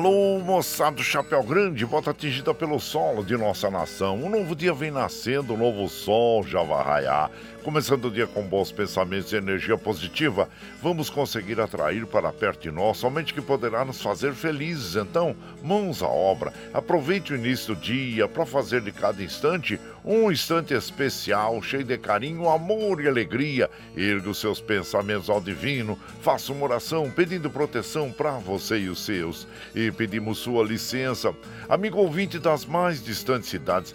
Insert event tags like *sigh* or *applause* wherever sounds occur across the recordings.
Alô, moçada do Chapéu Grande, volta atingida pelo solo de nossa nação. Um novo dia vem nascendo, um novo sol já vai raiar. Começando o dia com bons pensamentos e energia positiva, vamos conseguir atrair para perto de nós somente que poderá nos fazer felizes. Então, mãos à obra. Aproveite o início do dia para fazer de cada instante um instante especial, cheio de carinho, amor e alegria. Erga os seus pensamentos ao divino, faça uma oração pedindo proteção para você e os seus. E pedimos sua licença. Amigo ouvinte das mais distantes cidades,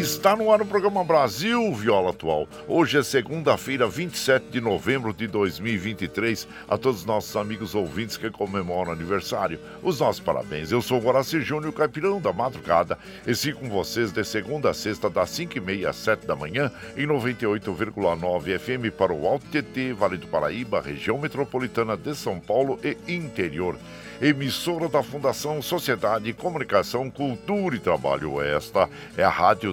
Está no ar o programa Brasil Viola Atual. Hoje é segunda-feira, 27 de novembro de 2023. A todos os nossos amigos ouvintes que comemoram aniversário, os nossos parabéns. Eu sou Guaraci Júnior, caipirão da madrugada, e sigo com vocês de segunda a sexta, das 5h30 às 7 da manhã, em 98,9 FM para o Alto TT, Vale do Paraíba, região metropolitana de São Paulo e interior emissora da Fundação Sociedade, Comunicação, Cultura e Trabalho. Esta é a Rádio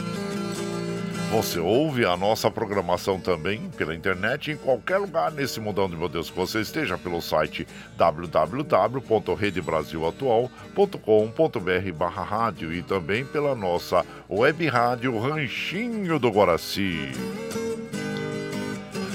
Você ouve a nossa programação também pela internet em qualquer lugar nesse mundão de meu Deus que você esteja pelo site www.redebrasilatual.com.br barra rádio e também pela nossa web rádio Ranchinho do Guaraci.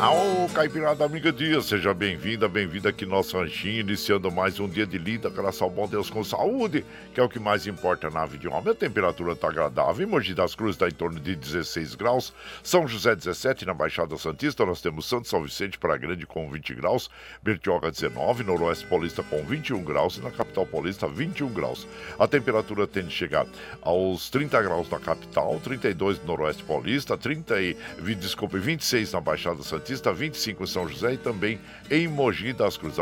Ao Caipirada Amiga Dia, seja bem-vinda, bem-vinda aqui no nosso ranchinho, iniciando mais um dia de lida, graças ao bom Deus com saúde, que é o que mais importa na vida de um homem. A temperatura está agradável, em Mogi das Cruzes está em torno de 16 graus, São José 17, na Baixada Santista nós temos Santo São Vicente para Grande com 20 graus, Bertioga 19, Noroeste Paulista com 21 graus e na Capital Paulista 21 graus. A temperatura tende a chegar aos 30 graus na capital, 32 no Noroeste Paulista, 30 e, desculpe, 26 na Baixada Santista, Batista, 25 em São José e também em Mogi das Cruzes.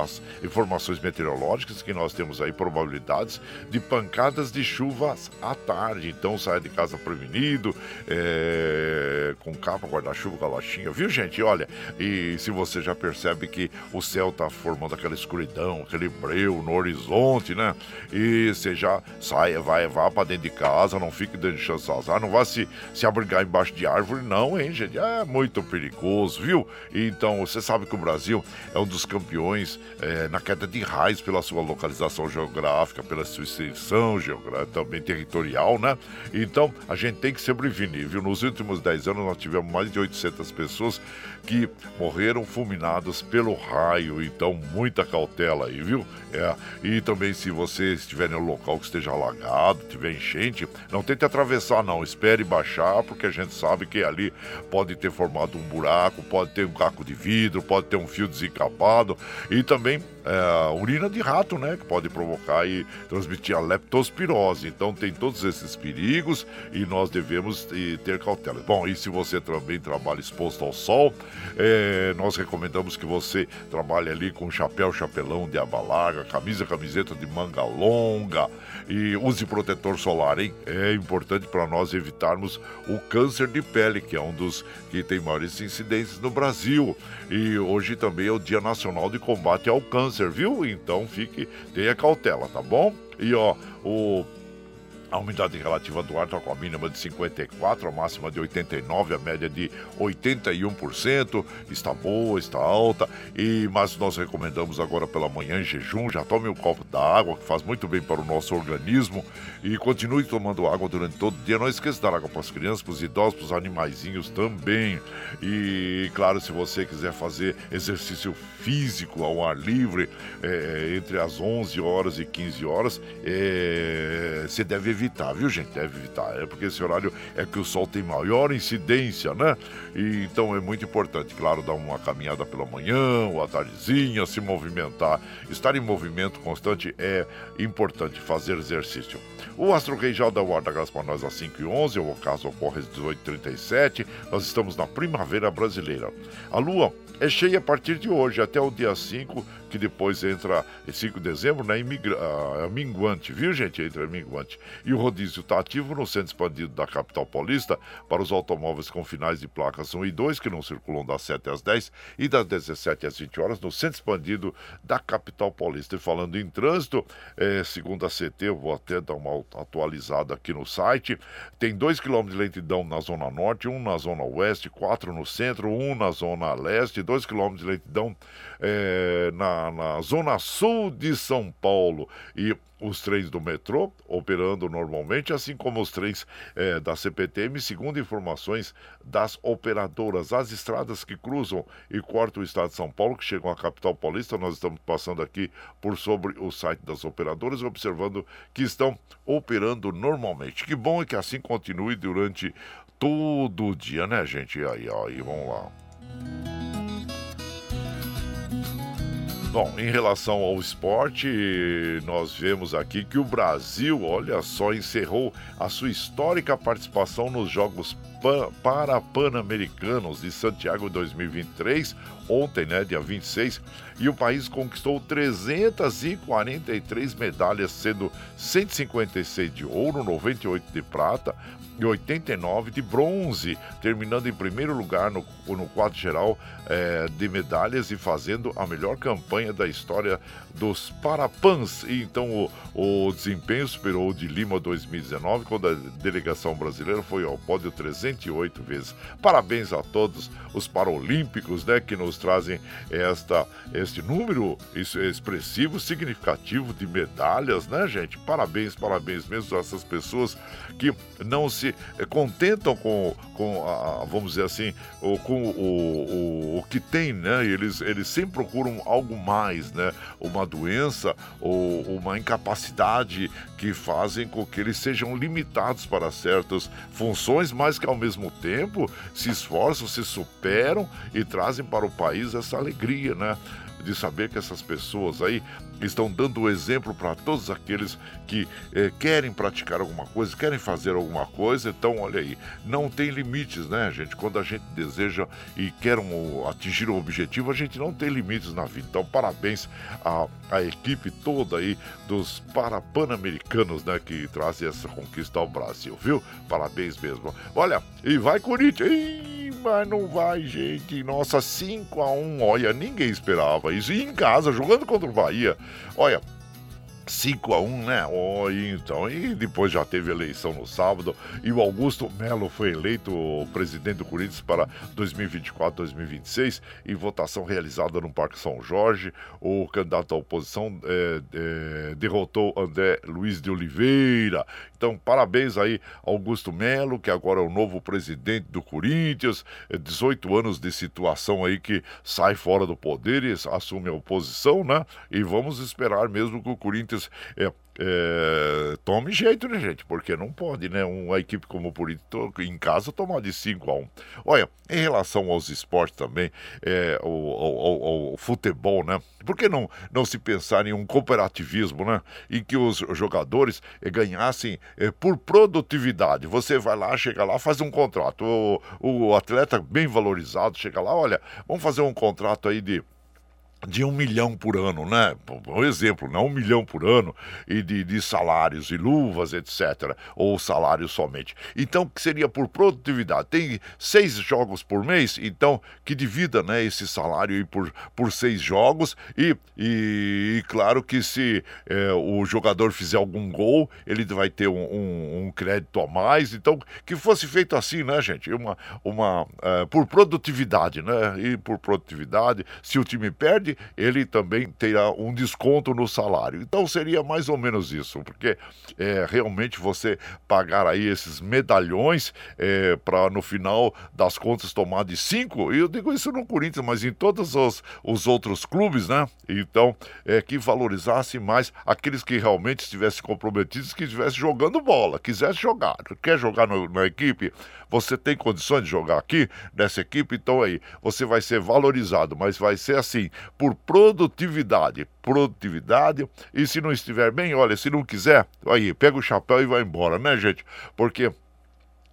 As informações meteorológicas que nós temos aí, probabilidades de pancadas de chuvas à tarde. Então saia de casa prevenido, é, com capa, guarda-chuva, galochinha, viu gente? Olha, e se você já percebe que o céu tá formando aquela escuridão, aquele breu no horizonte, né? E você já saia, vai, vá para dentro de casa, não fique dando chance azar, não vá se, se abrigar embaixo de árvore, não, hein, gente? É muito perigoso, viu? Então, você sabe que o Brasil é um dos campeões é, na queda de raios pela sua localização geográfica, pela sua extensão geográfica, também territorial, né? Então, a gente tem que se prevenir, viu? Nos últimos 10 anos, nós tivemos mais de 800 pessoas que morreram fulminadas pelo raio, então muita cautela aí, viu? É, e também se você estiver em um local que esteja alagado, tiver enchente, não tente atravessar não, espere baixar, porque a gente sabe que ali pode ter formado um buraco, pode ter um caco de vidro, pode ter um fio desencapado e também é, urina de rato, né? Que pode provocar e transmitir a leptospirose. Então tem todos esses perigos e nós devemos e, ter cautela. Bom, e se você também trabalha exposto ao sol, é, nós recomendamos que você trabalhe ali com chapéu, chapelão de aba larga, camisa, camiseta de manga longa e use protetor solar, hein? É importante para nós evitarmos o câncer de pele, que é um dos que tem maiores incidências no Brasil. E hoje também é o Dia Nacional de Combate ao Câncer, viu? Então fique, tenha cautela, tá bom? E ó, o a umidade relativa do ar está com a mínima de 54, a máxima de 89, a média de 81%. Está boa, está alta. E mas nós recomendamos agora pela manhã em jejum, já tome um copo d'água, que faz muito bem para o nosso organismo. E continue tomando água durante todo o dia. Não esqueça de dar água para as crianças, para os idosos, para os animaizinhos também. E claro, se você quiser fazer exercício físico ao ar livre, é, entre as 11 horas e 15 horas, é, você deve evitar, viu, gente? Deve evitar. É porque esse horário é que o sol tem maior incidência, né? E, então é muito importante, claro, dar uma caminhada pela manhã ou à tardezinha, se movimentar. Estar em movimento constante é importante fazer exercício. O Astro Rei já dá o ar da graça para nós às 5 h 11 o caso ocorre às 18h37. Nós estamos na primavera brasileira. A lua é cheia a partir de hoje, até o dia 5, que depois entra 5 de dezembro, né? Imigra, uh, minguante, viu, gente? Entra minguante. E o rodízio está ativo no centro expandido da capital paulista para os automóveis com finais de placas 1 e 2, que não circulam das 7 às 10 e das 17 às 20 horas no centro expandido da capital paulista. E falando em trânsito, é, segundo a CT, eu vou até dar uma atualizada aqui no site, tem 2 km de lentidão na zona norte, um na zona oeste, 4 no centro, um na zona leste, 2 km de lentidão é, na, na zona sul de São Paulo. E os trens do metrô operando normalmente, assim como os trens é, da CPTM, segundo informações das operadoras. As estradas que cruzam e cortam o estado de São Paulo, que chegam à capital paulista, nós estamos passando aqui por sobre o site das operadoras, observando que estão operando normalmente. Que bom é que assim continue durante todo o dia, né, gente? E aí, aí, vamos lá. Bom, em relação ao esporte, nós vemos aqui que o Brasil, olha só, encerrou a sua histórica participação nos Jogos Pan Parapan-Americanos de Santiago 2023, ontem, né, dia 26, e o país conquistou 343 medalhas, sendo 156 de ouro, 98 de prata, e 89 de bronze, terminando em primeiro lugar no, no quadro geral é, de medalhas e fazendo a melhor campanha da história dos Parapans. E então o, o desempenho superou o de Lima 2019, quando a delegação brasileira foi ao pódio 308 vezes. Parabéns a todos os paralímpicos, né, que nos trazem esta, este número expressivo, significativo de medalhas, né, gente? Parabéns, parabéns mesmo a essas pessoas que não se contentam com, com a, vamos dizer assim, com o, o, o que tem, né? Eles, eles sempre procuram algo mais, né? Uma doença ou uma incapacidade que fazem com que eles sejam limitados para certas funções, mas que ao mesmo tempo se esforçam, se superam e trazem para o país essa alegria, né? de saber que essas pessoas aí estão dando o exemplo para todos aqueles que eh, querem praticar alguma coisa, querem fazer alguma coisa. Então, olha aí, não tem limites, né, gente? Quando a gente deseja e quer um, atingir um objetivo, a gente não tem limites na vida. Então, parabéns à, à equipe toda aí dos Parapan-Americanos, né, que trazem essa conquista ao Brasil, viu? Parabéns mesmo. Olha, e vai Corinthians! Mas não vai, gente. Nossa, 5 a 1 olha, ninguém esperava isso. E em casa, jogando contra o Bahia, olha, 5 a 1 né? Oh, então, e depois já teve eleição no sábado e o Augusto Melo foi eleito presidente do Corinthians para 2024-2026 e votação realizada no Parque São Jorge. O candidato à oposição é, é, derrotou André Luiz de Oliveira. Então, parabéns aí Augusto Melo, que agora é o novo presidente do Corinthians. 18 é, anos de situação aí que sai fora do poder e assume a oposição, né? E vamos esperar mesmo que o Corinthians é, é, tome jeito, né, gente? Porque não pode, né? Uma equipe como o Corinthians em casa tomar de 5 a 1 Olha, em relação aos esportes também, é, o, o, o, futebol, né? Por que não, não se pensar em um cooperativismo, né? Em que os jogadores é, ganhassem é, por produtividade. Você vai lá, chega lá, faz um contrato. O, o atleta bem valorizado chega lá, olha, vamos fazer um contrato aí de de um milhão por ano, né? Por exemplo, não um milhão por ano e de, de salários e luvas, etc. Ou salários somente. Então, que seria por produtividade? Tem seis jogos por mês, então que divida né, esse salário por, por seis jogos e, e, e claro que se é, o jogador fizer algum gol, ele vai ter um, um, um, crédito a mais. Então, que fosse feito assim, né, gente? Uma, uma, é, por produtividade, né? E por produtividade, se o time perde, ele também terá um desconto no salário. Então seria mais ou menos isso, porque é, realmente você pagar aí esses medalhões é, para no final das contas tomar de cinco, eu digo isso no Corinthians, mas em todos os, os outros clubes, né? Então, é que valorizasse mais aqueles que realmente estivessem comprometidos, que estivessem jogando bola, quisesse jogar, quer jogar no, na equipe, você tem condições de jogar aqui nessa equipe, então aí você vai ser valorizado, mas vai ser assim, por produtividade. Produtividade, e se não estiver bem, olha, se não quiser, aí, pega o chapéu e vai embora, né, gente? Porque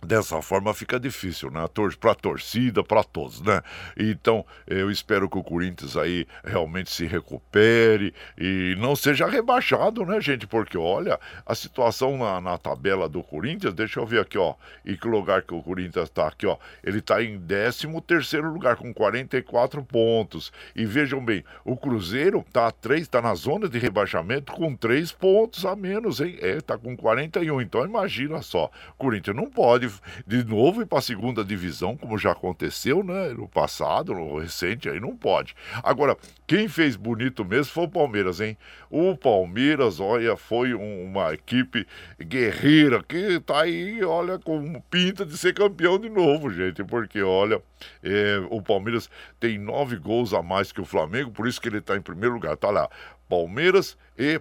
Dessa forma fica difícil, né? Para a torcida, para todos, né? Então, eu espero que o Corinthians aí realmente se recupere e não seja rebaixado, né, gente? Porque, olha, a situação na, na tabela do Corinthians, deixa eu ver aqui, ó, em que lugar que o Corinthians está aqui, ó. Ele está em 13 terceiro lugar, com 44 pontos. E vejam bem, o Cruzeiro tá a 3, tá na zona de rebaixamento com 3 pontos a menos, hein? É, tá com 41. Então, imagina só, o Corinthians não pode de novo ir para a segunda divisão, como já aconteceu, né? No passado, no recente, aí não pode. Agora, quem fez bonito mesmo foi o Palmeiras, hein? O Palmeiras, olha, foi um, uma equipe guerreira que tá aí, olha, com pinta de ser campeão de novo, gente, porque, olha, é, o Palmeiras tem nove gols a mais que o Flamengo, por isso que ele tá em primeiro lugar. Tá lá, Palmeiras e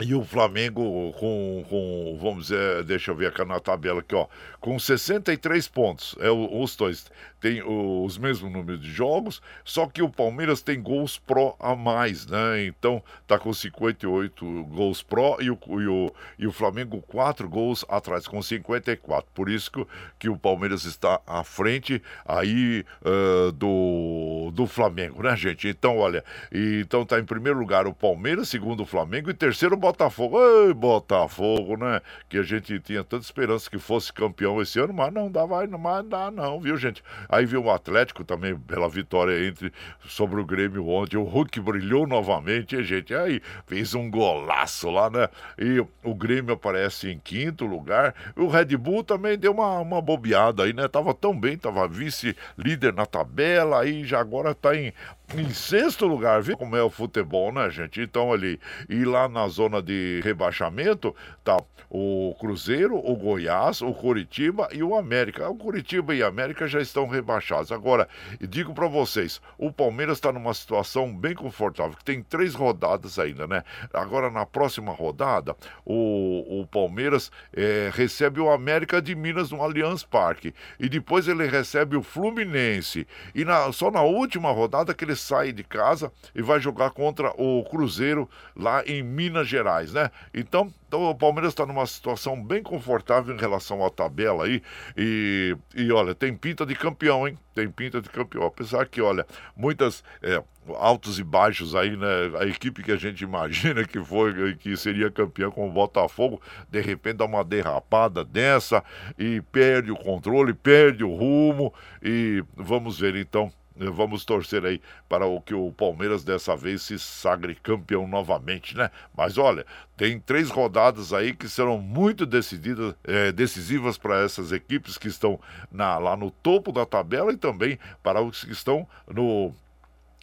e o Flamengo com, com, vamos dizer, deixa eu ver aqui na tabela aqui, ó, com 63 pontos. É, os dois têm os mesmos números de jogos, só que o Palmeiras tem gols pró a mais, né? Então tá com 58 gols pró e o, e o, e o Flamengo 4 gols atrás, com 54. Por isso que, que o Palmeiras está à frente aí uh, do, do Flamengo, né, gente? Então, olha, então tá em primeiro lugar o Palmeiras, segundo o Flamengo e terceiro Botafogo. Ei, Botafogo, né? Que a gente tinha tanta esperança que fosse campeão esse ano, mas não dá, vai, mas dá não, viu, gente? Aí viu o Atlético também pela vitória entre sobre o Grêmio ontem. O Hulk brilhou novamente, hein, gente? Aí fez um golaço lá, né? E o Grêmio aparece em quinto lugar. O Red Bull também deu uma, uma bobeada aí, né? Tava tão bem, tava vice-líder na tabela, aí já agora tá em, em sexto lugar, viu como é o futebol, né, gente? Então ali, e lá na zona de rebaixamento, tá o Cruzeiro, o Goiás, o Curitiba e o América. O Curitiba e a América já estão rebaixados. Agora, digo para vocês, o Palmeiras está numa situação bem confortável, que tem três rodadas ainda, né? Agora, na próxima rodada, o, o Palmeiras é, recebe o América de Minas no Allianz Parque. E depois ele recebe o Fluminense. E na, só na última rodada que ele sai de casa e vai jogar contra o Cruzeiro lá em Minas Gerais, né? Então, então o Palmeiras está numa situação bem confortável em relação à tabela aí. E, e olha, tem pinta de campeão, hein? Tem pinta de campeão. Apesar que, olha, muitas é, altos e baixos aí, né? A equipe que a gente imagina que foi, que seria campeã com o Botafogo, de repente dá uma derrapada dessa e perde o controle, perde o rumo. E vamos ver então Vamos torcer aí para o que o Palmeiras dessa vez se sagre campeão novamente, né? Mas olha, tem três rodadas aí que serão muito decididas, é, decisivas para essas equipes que estão na, lá no topo da tabela e também para os que estão no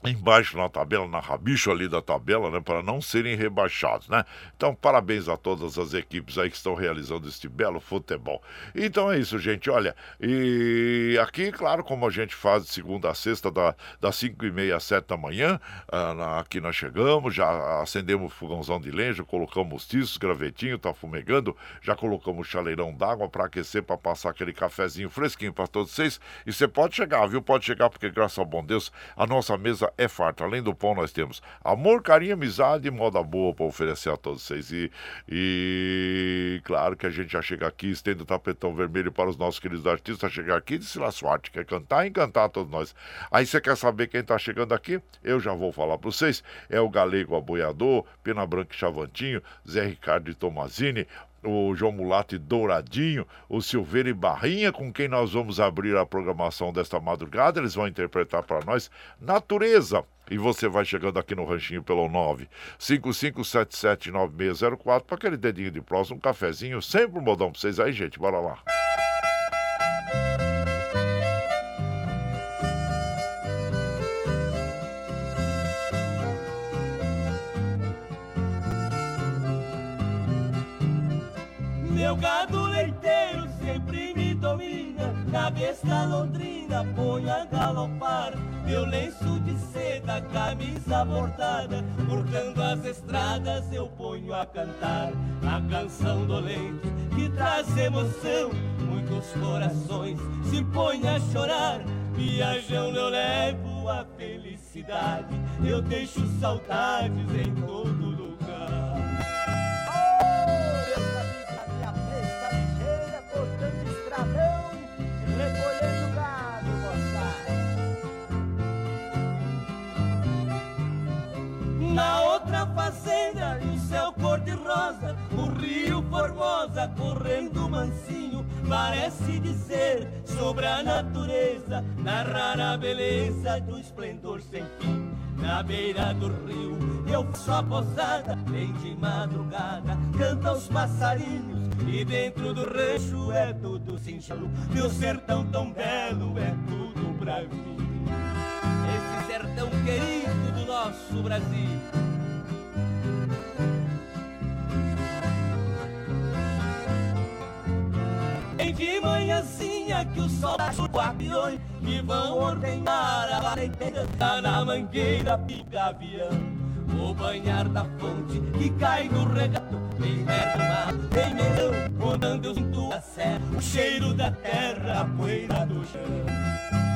embaixo na tabela, na rabicho ali da tabela, né, para não serem rebaixados, né? Então, parabéns a todas as equipes aí que estão realizando este belo futebol. Então é isso, gente, olha, e aqui, claro, como a gente faz de segunda a sexta, da, das 5 e meia às 7 da manhã, ah, aqui nós chegamos, já acendemos o fogãozão de lenha, colocamos tiços, gravetinho, tá fumegando, já colocamos chaleirão d'água para aquecer, para passar aquele cafezinho fresquinho para todos vocês, e você pode chegar, viu? Pode chegar, porque graças ao bom Deus, a nossa mesa é farta. Além do pão, nós temos amor, carinho, amizade e moda boa para oferecer a todos vocês. E, e claro que a gente já chega aqui, estende o tapetão vermelho para os nossos queridos artistas chegar aqui de La Suarte, quer cantar e encantar a todos nós. Aí você quer saber quem está chegando aqui? Eu já vou falar para vocês. É o Galego Aboiador, Pena Branca e Chavantinho, Zé Ricardo e Tomazini, o João Mulato e Douradinho, o Silveira e Barrinha, com quem nós vamos abrir a programação desta madrugada. Eles vão interpretar para nós Natureza. E você vai chegando aqui no ranchinho pelo 955779604 para aquele dedinho de próximo, um cafezinho, sempre um modão para vocês aí, gente. Bora lá. Cabeça londrina põe a galopar. Meu lenço de seda, camisa bordada Cortando as estradas eu ponho a cantar. A canção dolente que traz emoção Muitos corações se põem a chorar. Viajando eu levo a felicidade Eu deixo saudades em todo Na outra fazenda, e o céu cor-de-rosa, o rio Formosa correndo mansinho, parece dizer sobre a natureza, narrar a beleza do esplendor sem fim. Na beira do rio, eu sou a posada, bem de madrugada, canta os passarinhos, e dentro do rancho é tudo singelo, meu sertão tão belo é tudo pra mim. Esse sertão querido do nosso Brasil. Em de manhãzinha que o sol o guardiões que vão ordenar a batedeira tá na mangueira pica avião. O banhar da fonte que cai no regato perto do mar, vem melão Quando eu sinto a serra O cheiro da terra, a poeira do chão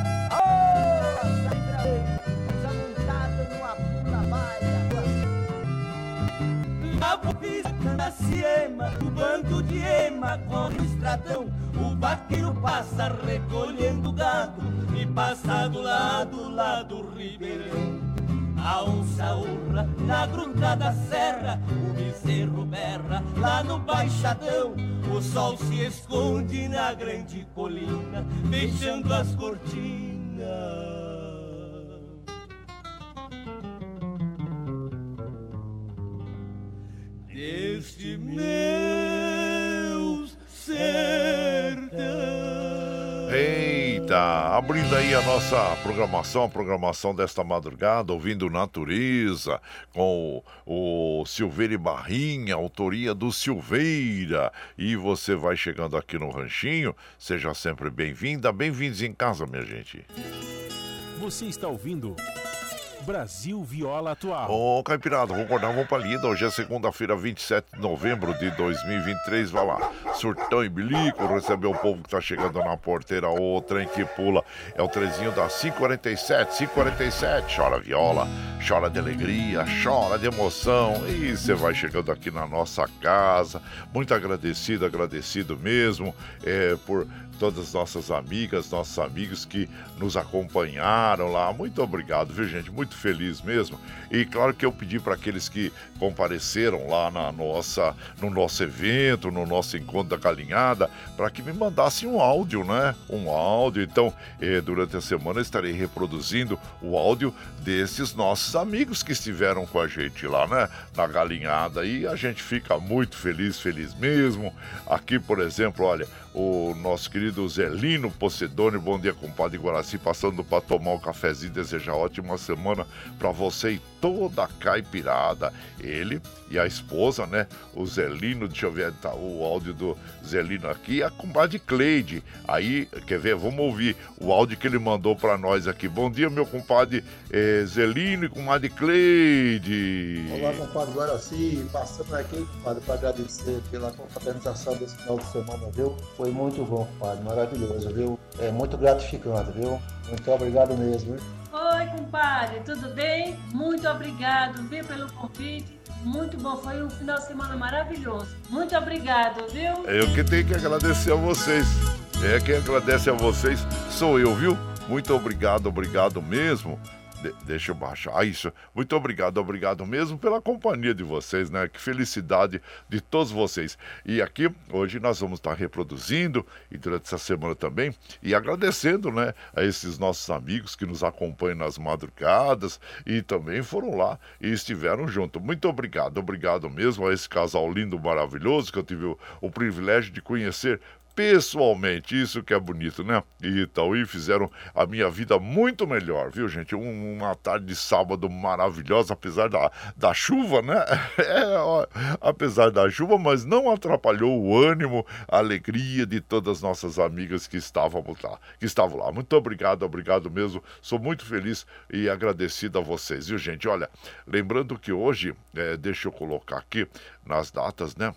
Na ciema, o bando de ema corre o estradão. O vaqueiro passa recolhendo gado e passa do lado, lá do ribeirão. A onça urra na gruta da serra, o bezerro berra lá no baixadão. O sol se esconde na grande colina, fechando as cortinas. Deste meu sertão. Eita! Abrindo aí a nossa programação, a programação desta madrugada, ouvindo Natureza, com o, o Silveira e Barrinha, autoria do Silveira. E você vai chegando aqui no Ranchinho, seja sempre bem-vinda, bem-vindos em casa, minha gente. Você está ouvindo Brasil Viola Atual. Ô, Caipirada, vamos acordar, vamos pra lida. Hoje é segunda-feira, 27 de novembro de 2023. Vai lá, surtão e bilico, receber o povo que tá chegando na porteira. O trem que pula é o trezinho da 547, 547. Chora viola, chora de alegria, chora de emoção. E você vai chegando aqui na nossa casa. Muito agradecido, agradecido mesmo é, por todas as nossas amigas, nossos amigos que nos acompanharam lá. Muito obrigado, viu, gente? Muito feliz mesmo. E claro que eu pedi para aqueles que compareceram lá na nossa, no nosso evento, no nosso encontro da galinhada, para que me mandassem um áudio, né? Um áudio. Então, eh, durante a semana estarei reproduzindo o áudio desses nossos amigos que estiveram com a gente lá, né? Na galinhada. E a gente fica muito feliz, feliz mesmo. Aqui, por exemplo, olha, o nosso querido Zelino Pocedone, bom dia, compadre Guaraci, passando para tomar um cafezinho, desejar ótima semana para você e toda a caipirada. Ele e a esposa, né? O Zelino, deixa eu ver tá, o áudio do Zelino aqui, a compadre Cleide. Aí, quer ver? Vamos ouvir o áudio que ele mandou para nós aqui. Bom dia, meu compadre eh, Zelino e comadre Cleide. Olá, compadre Guaraci, passando aqui, compadre, para agradecer pela confraternização desse final de semana, viu? Foi muito bom, compadre, maravilhoso, viu? É muito gratificante, viu? Muito obrigado mesmo, viu? Oi, compadre, tudo bem? Muito obrigado, viu, pelo convite. Muito bom, foi um final de semana maravilhoso. Muito obrigado, viu? Eu que tenho que agradecer a vocês. É quem agradece a vocês sou eu, viu? Muito obrigado, obrigado mesmo. De- deixa eu baixar. Ah, isso. Muito obrigado, obrigado mesmo pela companhia de vocês, né? Que felicidade de todos vocês. E aqui, hoje, nós vamos estar reproduzindo, e durante essa semana também, e agradecendo, né? A esses nossos amigos que nos acompanham nas madrugadas e também foram lá e estiveram junto. Muito obrigado, obrigado mesmo a esse casal lindo, maravilhoso, que eu tive o, o privilégio de conhecer pessoalmente, isso que é bonito, né? E e fizeram a minha vida muito melhor, viu, gente? Um- uma tarde de sábado maravilhosa, apesar da, da chuva, né? *laughs* É, ó, apesar da chuva, mas não atrapalhou o ânimo, a alegria de todas as nossas amigas que estávamos lá, que estavam lá. Muito obrigado, obrigado mesmo. Sou muito feliz e agradecido a vocês, viu, gente? Olha, lembrando que hoje, é, deixa eu colocar aqui nas datas, né?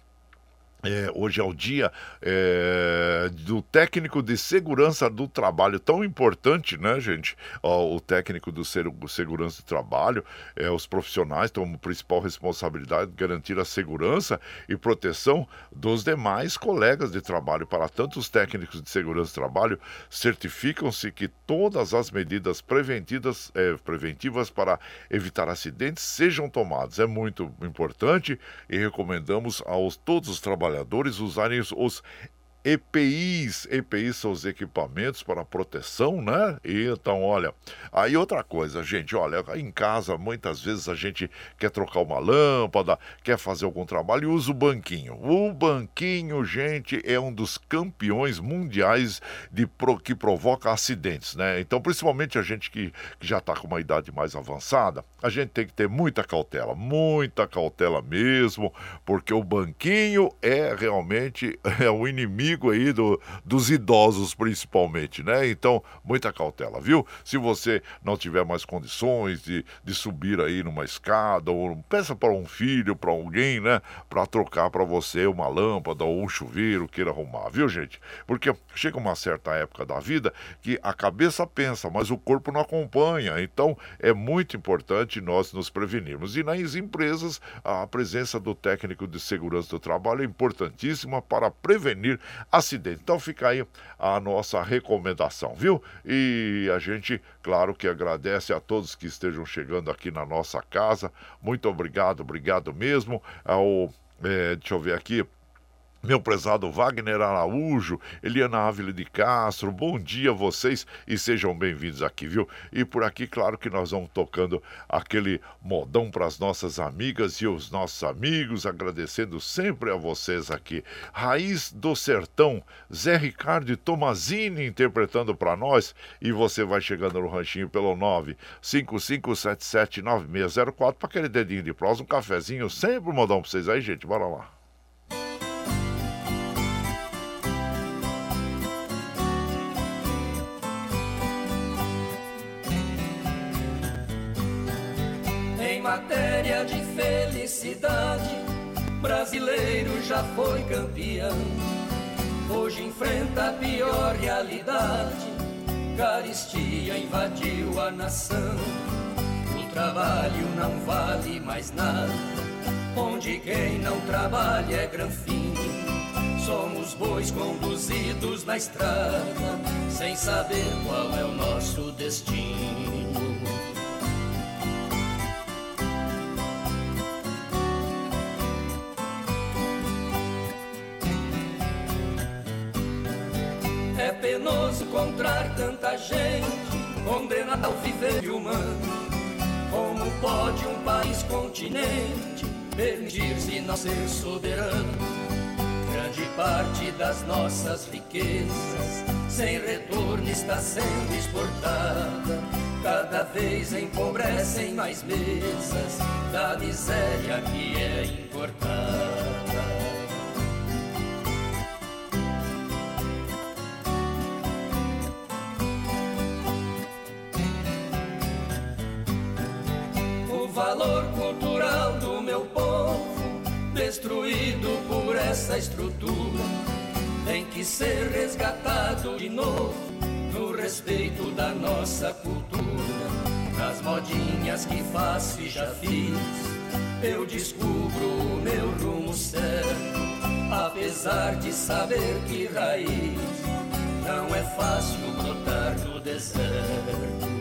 É, hoje é o dia é, do técnico de segurança do trabalho, tão importante, né, gente? Ó, o técnico do segurança do trabalho, é, os profissionais têm como principal responsabilidade garantir a segurança e proteção dos demais colegas de trabalho. Para tanto, os técnicos de segurança do trabalho certificam-se que todas as medidas preventivas, é, preventivas para evitar acidentes sejam tomadas. É muito importante e recomendamos aos todos os trabalhadores usarem os, os EPIs. EPIs são os equipamentos para proteção, né? Então, olha. Aí outra coisa, gente, olha, em casa muitas vezes a gente quer trocar uma lâmpada, quer fazer algum trabalho e usa o banquinho. O banquinho, gente, é um dos campeões mundiais de pro- que provoca acidentes, né? Então, principalmente a gente que, que já está com uma idade mais avançada, a gente tem que ter muita cautela, muita cautela mesmo, porque o banquinho é realmente *laughs* é o inimigo aí do, dos idosos, principalmente, né? Então, muita cautela, viu? Se você não tiver mais condições de, de subir aí numa escada, ou peça para um filho, para alguém, né? Para trocar para você uma lâmpada ou um chuveiro, queira arrumar, viu, gente? Porque chega uma certa época da vida que a cabeça pensa, mas o corpo não acompanha. Então, é muito importante nós nos prevenirmos. E nas empresas, a presença do técnico de segurança do trabalho é importantíssima para prevenir acidentes. Então, fica aí a nossa recomendação, viu? E a gente, claro que agradece a todos que estejam chegando aqui na nossa casa. Muito obrigado, obrigado mesmo. Ao, eh, deixa eu ver aqui meu prezado Wagner Araújo, Eliana Ávila de Castro, bom dia a vocês e sejam bem-vindos aqui, viu? E por aqui, claro que nós vamos tocando aquele modão para as nossas amigas e os nossos amigos, agradecendo sempre a vocês aqui. Raiz do Sertão, Zé Ricardo e Tomazini interpretando para nós e você vai chegando no ranchinho pelo 955779604 para aquele dedinho de prós, um cafezinho, sempre um modão para vocês aí, gente, bora lá. Felicidade, brasileiro já foi campeão. Hoje enfrenta a pior realidade, caristia invadiu a nação. O trabalho não vale mais nada, onde quem não trabalha é granfino. Somos bois conduzidos na estrada, sem saber qual é o nosso destino. Penoso encontrar tanta gente condenada ao viver humano. Como pode um país continente permitir-se não ser soberano? Grande parte das nossas riquezas sem retorno está sendo exportada. Cada vez empobrecem mais mesas da miséria que é importada. Valor cultural do meu povo, destruído por essa estrutura, tem que ser resgatado de novo no respeito da nossa cultura. Nas modinhas que faço e já fiz, eu descubro o meu rumo certo, apesar de saber que raiz não é fácil brotar no deserto.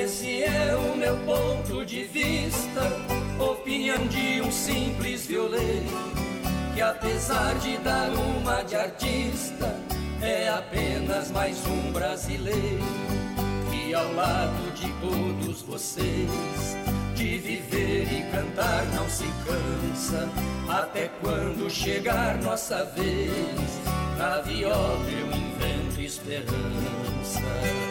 Esse é o meu ponto de vista, opinião de um simples violeiro, que apesar de dar uma de artista, é apenas mais um brasileiro, que ao lado de todos vocês, de viver e cantar não se cansa, até quando chegar nossa vez, na viola eu invento esperança.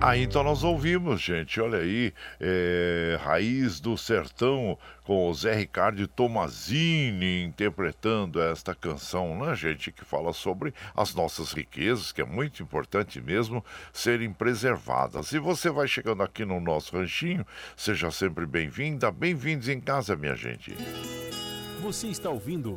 Ah, então nós ouvimos, gente, olha aí, é, Raiz do Sertão, com o Zé Ricardo Tomazini interpretando esta canção, né, gente, que fala sobre as nossas riquezas, que é muito importante mesmo serem preservadas. E você vai chegando aqui no nosso ranchinho, seja sempre bem-vinda, bem-vindos em casa, minha gente. Você está ouvindo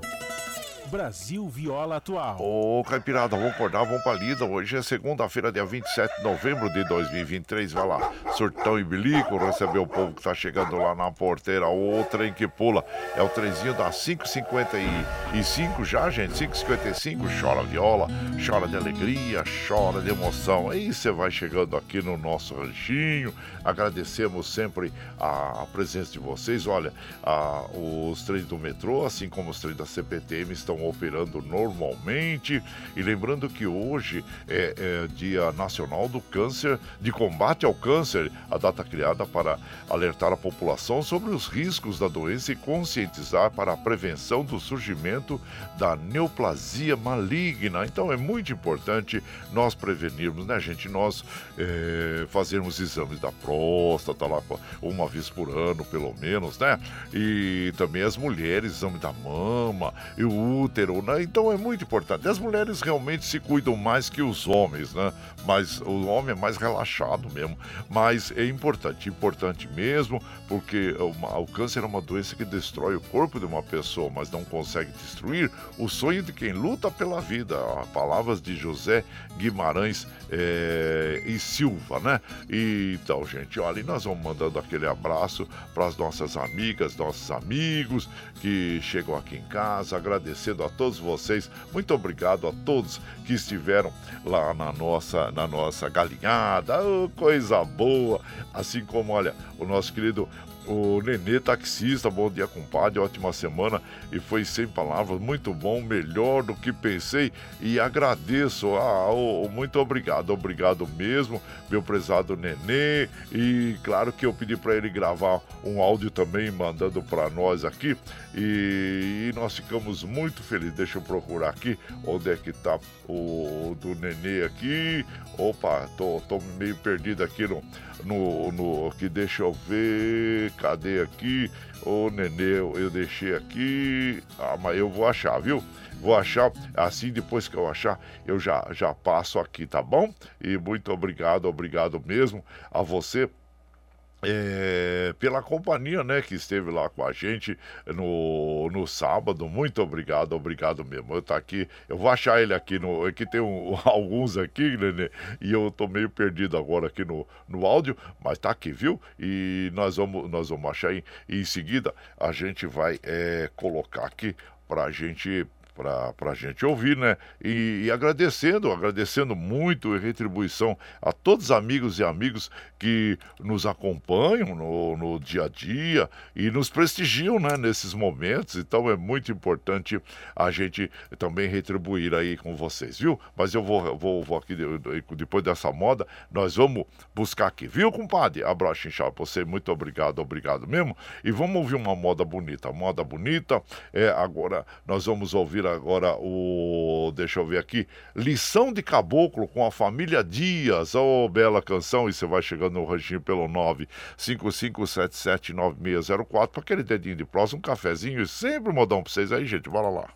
Brasil Viola Atual. Ô, Caipirada, vamos acordar, vamos pra lida. Hoje é segunda-feira, dia 27 de novembro de 2023. Vai lá, surtão e bilico, receber o povo que tá chegando lá na porteira. O trem que pula é o trenzinho das 5h55 já, gente. 5h55, chora viola, chora de alegria, chora de emoção. Aí você vai chegando aqui no nosso ranchinho. Agradecemos sempre a, presença de vocês. Olha, a, os trens do metrô, assim como os trens da CPTM, estão estão operando normalmente. E lembrando que hoje é, é, Dia Nacional do Câncer, de combate ao câncer, a data criada para alertar a população sobre os riscos da doença e conscientizar para a prevenção do surgimento da neoplasia maligna. Então é muito importante nós prevenirmos, né, gente? Nós é, fazermos exames da próstata lá uma vez por ano, pelo menos, né? E também as mulheres, exame da mama e o útero, né? Então é muito importante. As mulheres realmente se cuidam mais que os homens, né? Mas o homem é mais relaxado mesmo. Mas é importante, importante mesmo, porque o, câncer é uma doença que destrói o corpo de uma pessoa, mas não consegue destruir o sonho de quem luta pela vida. Palavras de José Guimarães é, e Silva, né? E, então, gente, olha, nós vamos mandando aquele abraço para as nossas amigas, nossos amigos que chegam aqui em casa, agradecendo a todos vocês. Muito obrigado a todos que estiveram lá na nossa, na nossa galinhada. Oh, coisa boa! Assim como, olha, o nosso querido o Nenê Taxista, bom dia, compadre, ótima semana e foi sem palavras, muito bom, melhor do que pensei e agradeço. Ah, oh, muito obrigado, obrigado mesmo, meu prezado Nenê. E claro que eu pedi para ele gravar um áudio também, mandando para nós aqui e, e, nós ficamos muito felizes. Deixa eu procurar aqui onde é que tá o do Nenê aqui. Opa, tô, tô meio perdido aqui no no, no que deixa eu ver, cadê aqui? Ô Nenê, eu deixei aqui, ah, mas eu vou achar, viu? Vou achar, assim depois que eu achar, eu já, já passo aqui, tá bom? E muito obrigado, obrigado mesmo a você é, pela companhia, né, que esteve lá com a gente no, no sábado. Muito obrigado, obrigado mesmo. Eu tá aqui, eu vou achar ele aqui no, aqui tem um, *laughs* alguns aqui, e eu tô meio perdido agora aqui no, no áudio, mas tá aqui, viu? E nós vamos, nós vamos achar aí, e em seguida a gente vai é, colocar aqui pra gente para a gente ouvir, né? E, e, agradecendo, agradecendo muito em retribuição a todos os amigos e amigos que nos acompanham no, no dia a dia e nos prestigiam, né? Nesses momentos. Então é muito importante a gente também retribuir aí com vocês, viu? Mas eu vou, vou, vou aqui, depois dessa moda, nós vamos buscar aqui, viu, compadre? Abraço inchado você, muito obrigado, obrigado mesmo. E vamos ouvir uma moda bonita, moda bonita. É, agora nós vamos ouvir agora o. Deixa eu ver aqui. Lição de Caboclo com a família Dias. Oh, bela canção. E você vai chegando no ranchinho pelo 955779604 para aquele dedinho de próximo, um cafezinho e sempre um modão para vocês aí, gente. Bora lá.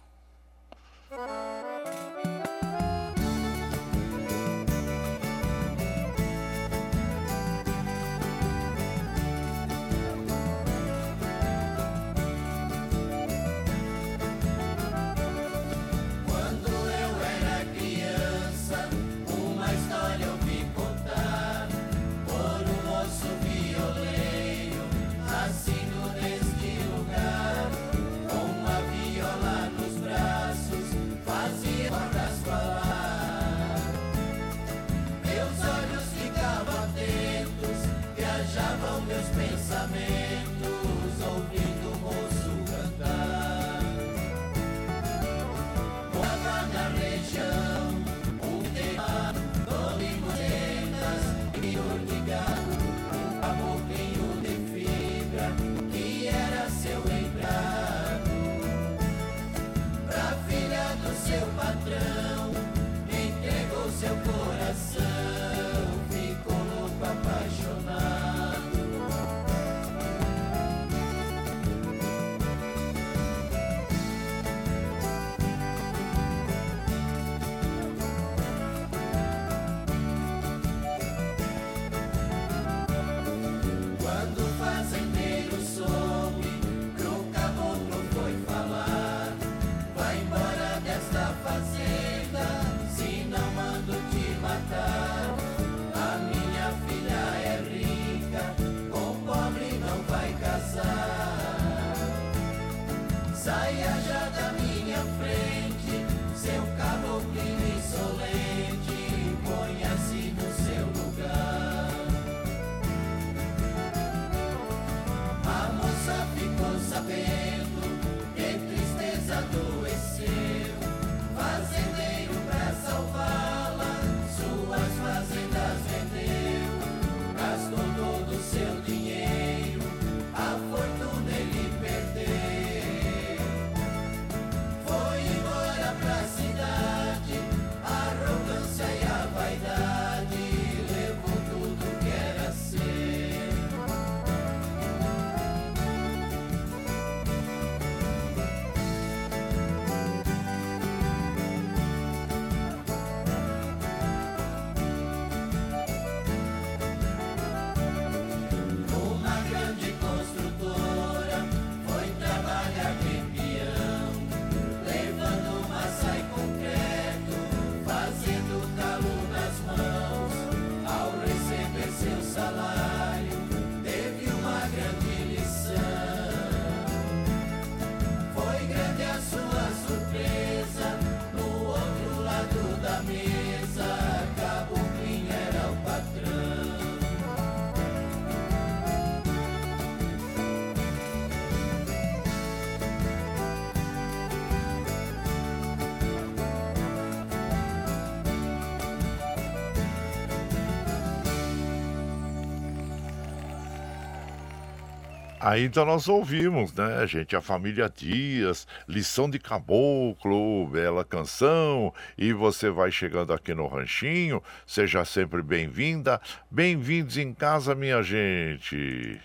Aí então nós ouvimos, né, gente, a família Dias, Lição de Caboclo, bela canção, e você vai chegando aqui no Ranchinho, seja sempre bem-vinda, bem-vindos em casa, minha gente.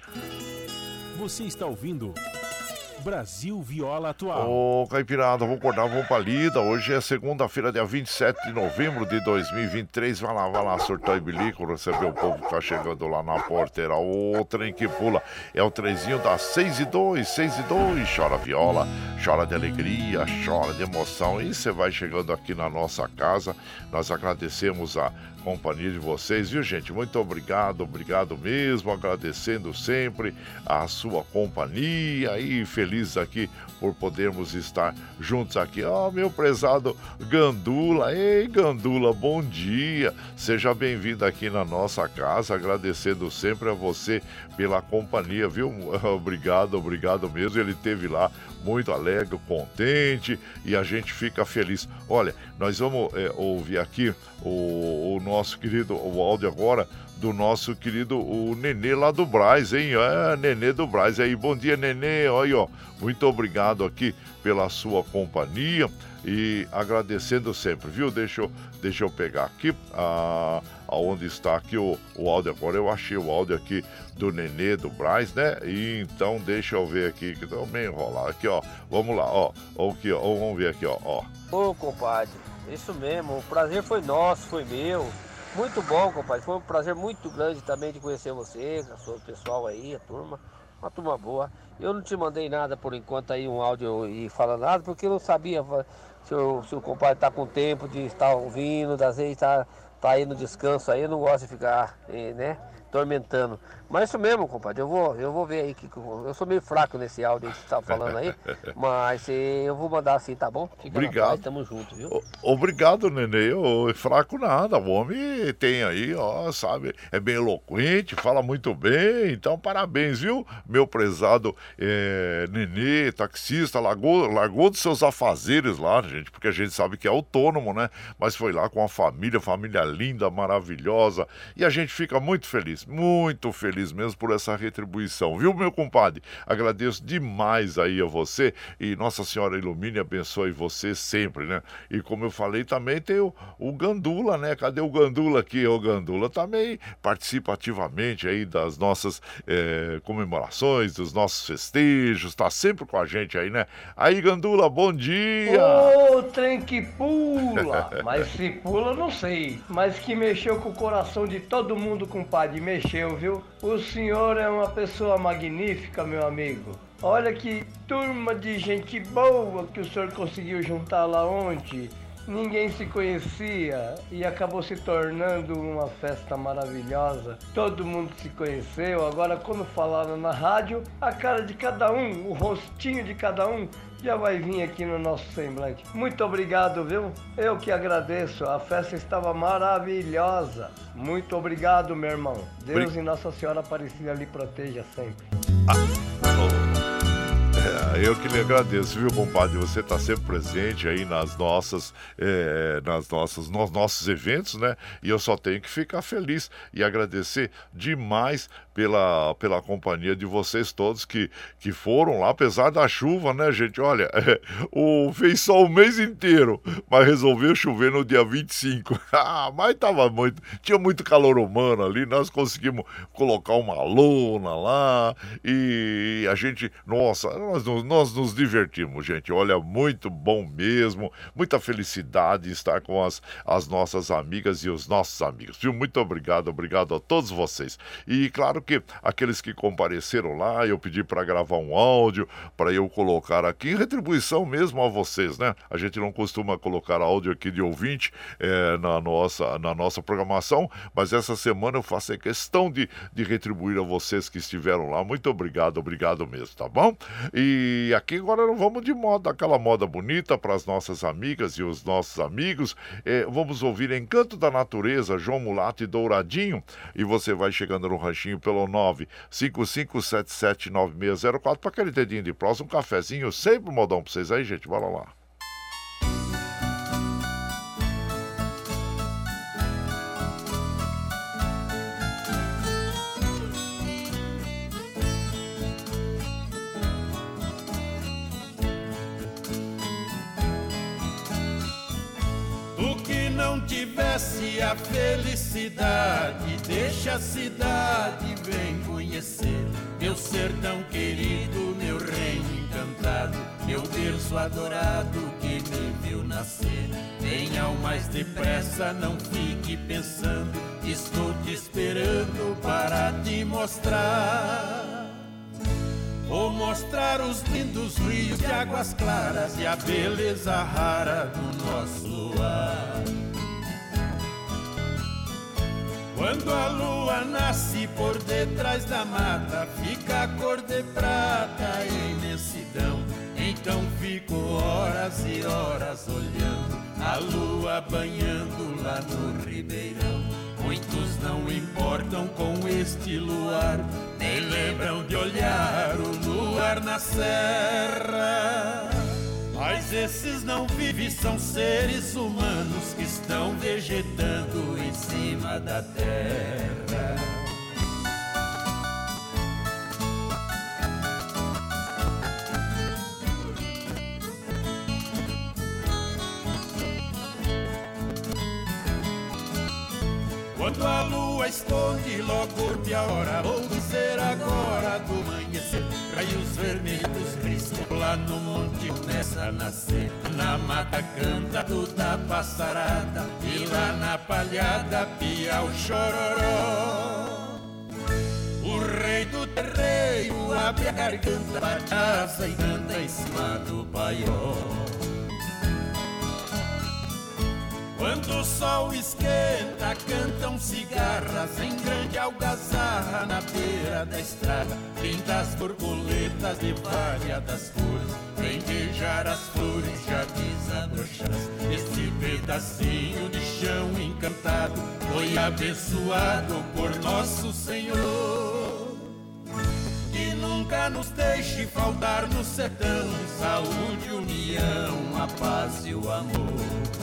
Você está ouvindo Brasil Viola Atual. Ô, Caipirada, vamos acordar, vamos pra lida. Hoje é segunda-feira, dia 27 de novembro de 2023. Vai lá, vai lá, surtar e bilico, receber o povo que tá chegando lá na porteira. O trem que pula é o trenzinho das 6 e 2, 6 e 2. Chora viola, chora de alegria, chora de emoção. E você vai chegando aqui na nossa casa. Nós agradecemos a companhia de vocês, viu, gente? Muito obrigado, obrigado mesmo, agradecendo sempre a sua companhia e feliz aqui por podermos estar juntos aqui. Ó, oh, meu prezado Gandula, ei, Gandula, bom dia. Seja bem-vindo aqui na nossa casa, agradecendo sempre a você pela companhia, viu? *laughs* obrigado, obrigado mesmo. Ele teve lá muito alegre, contente e a gente fica feliz. Olha, nós vamos é, ouvir aqui o, o, nosso querido, o áudio agora do nosso querido o Nenê lá do Braz, hein? É, Nenê do Braz. Aí, bom dia, Nenê. Olha, ó, muito obrigado aqui pela sua companhia e agradecendo sempre, viu? Deixa eu, deixa eu pegar aqui a, aonde está aqui o, o áudio agora. Eu achei o áudio aqui do Nenê, do Braz, né? E então deixa eu ver aqui, que tá meio enrolado. Aqui, ó. Vamos lá, ó. Aqui, ó. Vamos ver aqui, ó. ó. Ô, compadre, isso mesmo. O prazer foi nosso, foi meu. Muito bom, compadre. Foi um prazer muito grande também de conhecer você, o pessoal aí, a turma. Uma turma boa. Eu não te mandei nada por enquanto aí, um áudio e falar nada, porque eu não sabia se o, se o compadre tá com tempo de estar ouvindo, às vezes tá, tá aí no descanso aí, eu não gosto de ficar, eh, né? Tormentando. Mas isso mesmo, compadre, eu vou, eu vou ver aí que eu sou meio fraco nesse áudio que você tá falando aí, *laughs* mas eu vou mandar assim, tá bom? Fica Obrigado. Paz, tamo junto, viu? O, obrigado, Nenê. Eu, fraco nada. O homem tem aí, ó, sabe, é bem eloquente, fala muito bem. Então, parabéns, viu? Meu prezado é, Nenê, taxista, largou, largou dos seus afazeres lá, gente, porque a gente sabe que é autônomo, né? Mas foi lá com a família, família linda, maravilhosa. E a gente fica muito feliz, muito feliz mesmo por essa retribuição, viu, meu compadre? Agradeço demais aí a você e Nossa Senhora ilumine e abençoe você sempre, né? E como eu falei, também tem o, o Gandula, né? Cadê o Gandula aqui? O Gandula também participa ativamente aí das nossas é, comemorações, dos nossos festejos, tá sempre com a gente aí, né? Aí, Gandula, bom dia! Ô, trem que pula! *laughs* Mas se pula, não sei. Mas que mexeu com o coração de todo mundo, compadre, mexeu, viu? O senhor é uma pessoa magnífica, meu amigo. Olha que turma de gente boa que o senhor conseguiu juntar lá ontem. Ninguém se conhecia e acabou se tornando uma festa maravilhosa. Todo mundo se conheceu. Agora, quando falaram na rádio, a cara de cada um, o rostinho de cada um já vai vir aqui no nosso semblante. Muito obrigado, viu? Eu que agradeço. A festa estava maravilhosa. Muito obrigado, meu irmão. Deus e Nossa Senhora Aparecida lhe proteja sempre. Ah, eu que lhe agradeço, viu, compadre? Você está sempre presente aí nas nossas, é, nas nossas, nos nossos eventos, né? E eu só tenho que ficar feliz e agradecer demais pela, pela companhia de vocês todos que, que foram lá, apesar da chuva, né, gente? Olha, é, *laughs* o, fez só o mês inteiro, mas resolveu chover no dia 25. *laughs* ah, mas tava muito. Tinha muito calor humano ali, nós conseguimos colocar uma lona lá e a gente. Nossa, nós, nós nos divertimos, gente. Olha, muito bom mesmo, muita felicidade estar com as, as nossas amigas e os nossos amigos, viu? Muito obrigado, obrigado a todos vocês. E claro que aqueles que compareceram lá, eu pedi para gravar um áudio para eu colocar aqui, em retribuição mesmo a vocês, né? A gente não costuma colocar áudio aqui de ouvinte é, na, nossa, na nossa programação, mas essa semana eu faço questão de, de retribuir a vocês que estiveram lá. Muito obrigado, obrigado mesmo, tá bom? E aqui agora vamos de moda, aquela moda bonita para as nossas amigas e os nossos amigos. É, vamos ouvir Encanto da Natureza, João Mulato e Douradinho. E você vai chegando no ranchinho pelo pelo 955779604 para aquele dedinho de prosa, um cafezinho, sempre modão para vocês aí, gente. Bora lá. Tivesse a felicidade, deixa a cidade, vem conhecer meu sertão querido, meu reino encantado, meu berço adorado que me viu nascer. Venha ao mais depressa, não fique pensando, estou te esperando para te mostrar. Vou mostrar os lindos rios de águas claras e a beleza rara do nosso ar. Quando a lua nasce por detrás da mata, fica a cor de prata e imensidão. Então fico horas e horas olhando a lua banhando lá no ribeirão. Muitos não importam com este luar, nem lembram de olhar o luar na serra. Mas esses não vivem, são seres humanos que estão vegetando em cima da terra. Quando a lua esconde logo de a hora Vou dizer agora do amanhecer. Raios vermelhos Cristo lá no monte começa a nascer. Na mata canta toda passarada E lá na palhada pia o chororó. O rei do terreiro abre a garganta Bataza e canta em cima do paiol Quando o sol esquenta, cantam cigarras em grande algazarra na beira da estrada. Lindas borboletas de variadas cores, vem beijar as flores já desabrochadas. Este pedacinho de chão encantado foi abençoado por nosso Senhor. Que nunca nos deixe faltar no sertão saúde, união, a paz e o amor.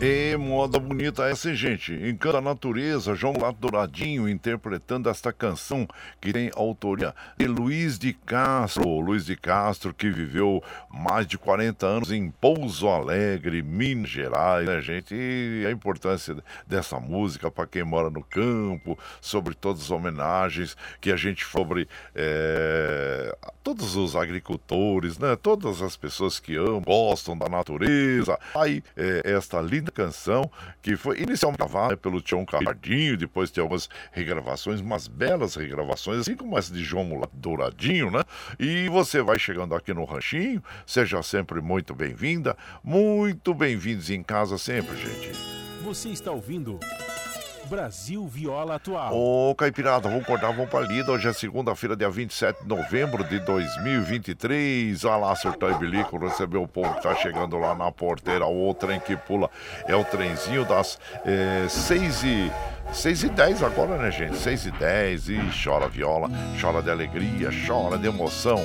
E moda bonita essa, gente. Encanta a natureza, João Lato Douradinho interpretando esta canção que tem autoria de Luiz de Castro. Luiz de Castro que viveu mais de 40 anos em Pouso Alegre, Minas Gerais, né, gente? E a importância dessa música para quem mora no campo, sobre todas as homenagens que a gente sobre é, todos os agricultores, né? Todas as pessoas que amam, gostam da natureza. Aí, é, esta linda canção que foi inicialmente gravada pelo Tião Cardinho, depois tem algumas regravações, umas belas regravações, assim como essa de João Mulato Douradinho, né? E você vai chegando aqui no Ranchinho, seja sempre muito bem-vinda, muito bem-vindos em casa sempre, gente. Você está ouvindo Brasil Viola Atual. Ô, Caipirada, vamos acordar, vamos pra lida. Hoje é segunda-feira, dia 27 de novembro de 2023. Olha lá, Sertão e Bilico, recebeu o povo que tá chegando lá na porteira. O trem que pula é o trenzinho das é, 6 e... 6 e 10 agora, né, gente? 6 e 10 e chora viola, chora de alegria, chora de emoção.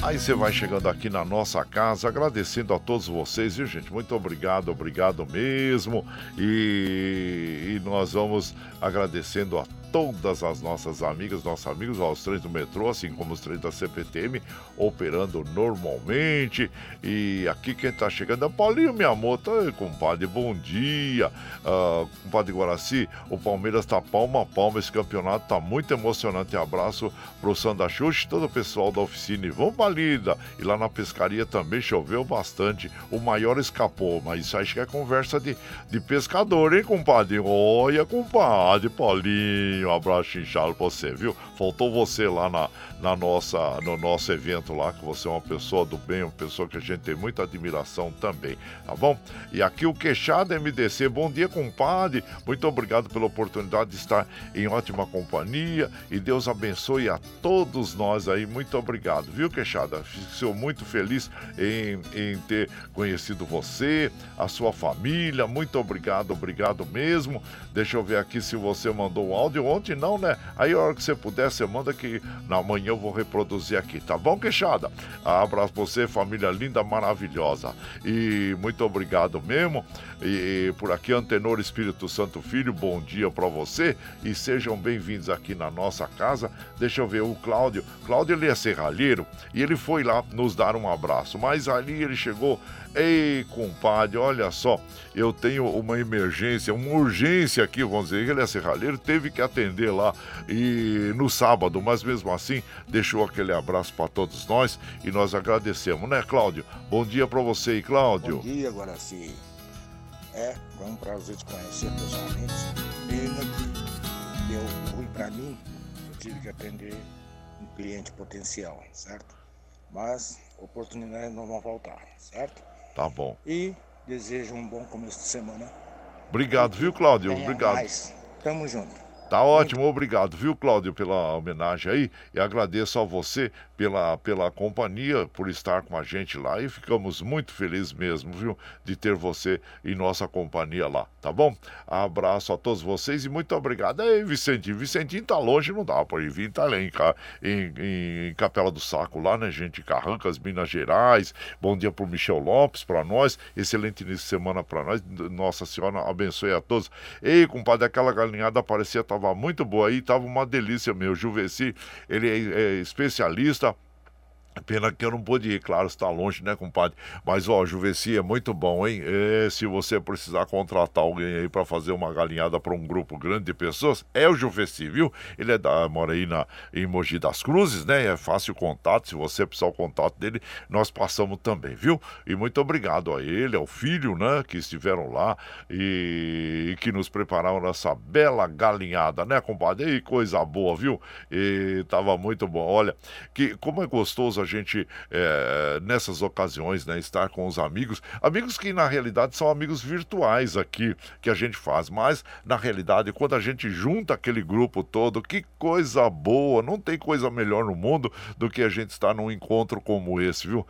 Aí você vai chegando aqui na nossa casa, agradecendo a todos vocês, viu, gente? Muito obrigado, obrigado mesmo. E, e nós vamos agradecendo a todas as nossas amigas, nossos amigos, aos trens do metrô, assim como os trens da CPTM, operando normalmente. E aqui quem tá chegando é Paulinho, minha moto. Oi, compadre, bom dia. Uh, compadre Guaraci, o Palmeiras tá palma a palma, esse campeonato tá muito emocionante. Abraço pro Sandra Xuxa e todo o pessoal da oficina. E vamos pra lida. E lá na pescaria também choveu bastante. O maior escapou, mas isso acho que é conversa de, de pescador, hein, compadre? Olha, compadre, Paulinho um abraço inchado pra você, viu? Faltou você lá na, na nossa, no nosso evento lá, que você é uma pessoa do bem, uma pessoa que a gente tem muita admiração também, tá bom? E aqui o Queixada MDC, bom dia, compadre. Muito obrigado pela oportunidade de estar em ótima companhia e Deus abençoe a todos nós aí. Muito obrigado, viu, Queixada? Fico muito feliz em, em ter conhecido você, a sua família. Muito obrigado, obrigado mesmo. Deixa eu ver aqui se você mandou um áudio ontem, não, né? Aí a hora que você puder, você manda que na manhã eu vou reproduzir aqui, tá bom, queixada? Abraço pra você, família linda, maravilhosa. E muito obrigado mesmo. E, por aqui, Antenor Espírito Santo Filho, bom dia para você e sejam bem-vindos aqui na nossa casa. Deixa eu ver o Cláudio. Cláudio, ele é serralheiro e ele foi lá nos dar um abraço. Mas ali ele chegou, ei, compadre, olha só, eu tenho uma emergência, uma urgência aqui, vamos dizer, ele é serralheiro, teve que atender lá e no sábado, mas mesmo assim deixou aquele abraço para todos nós e nós agradecemos, né, Cláudio? Bom dia para você Cláudio. Bom dia, Guaraci. É, foi um prazer te conhecer pessoalmente. Pena que deu ruim para mim, eu tive que atender um cliente potencial, certo? Mas oportunidades não vão faltar, certo? Tá bom. E desejo um bom começo de semana. Obrigado, viu, Cláudio? Obrigado. Mais. Tamo junto. Tá ótimo, obrigado, viu, Cláudio, pela homenagem aí. E agradeço a você pela, pela companhia, por estar com a gente lá. E ficamos muito felizes mesmo, viu, de ter você em nossa companhia lá, tá bom? Abraço a todos vocês e muito obrigado. Ei, Vicentinho, Vicentinho tá longe, não dá para ir vir, tá lá em, em, em, Capela do Saco, lá, né, gente? Carrancas, Minas Gerais. Bom dia pro Michel Lopes, para nós. Excelente início de semana para nós. Nossa Senhora abençoe a todos. Ei, compadre, aquela galinhada parecia tava muito boa aí, tava uma delícia meu. Juveci, ele é, é especialista Pena que eu não pude ir, claro, está longe, né, compadre? Mas, ó, Juveci é muito bom, hein? E se você precisar contratar alguém aí para fazer uma galinhada para um grupo grande de pessoas, é o Juveci, viu? Ele é da, mora aí na, em Mogi das Cruzes, né? É fácil o contato. Se você precisar o contato dele, nós passamos também, viu? E muito obrigado a ele, ao filho, né? Que estiveram lá e, e que nos prepararam essa bela galinhada, né, compadre? E coisa boa, viu? E tava muito bom. Olha, que como é gostoso a gente, é, nessas ocasiões, né, estar com os amigos, amigos que na realidade são amigos virtuais aqui que a gente faz, mas na realidade, quando a gente junta aquele grupo todo, que coisa boa, não tem coisa melhor no mundo do que a gente estar num encontro como esse, viu?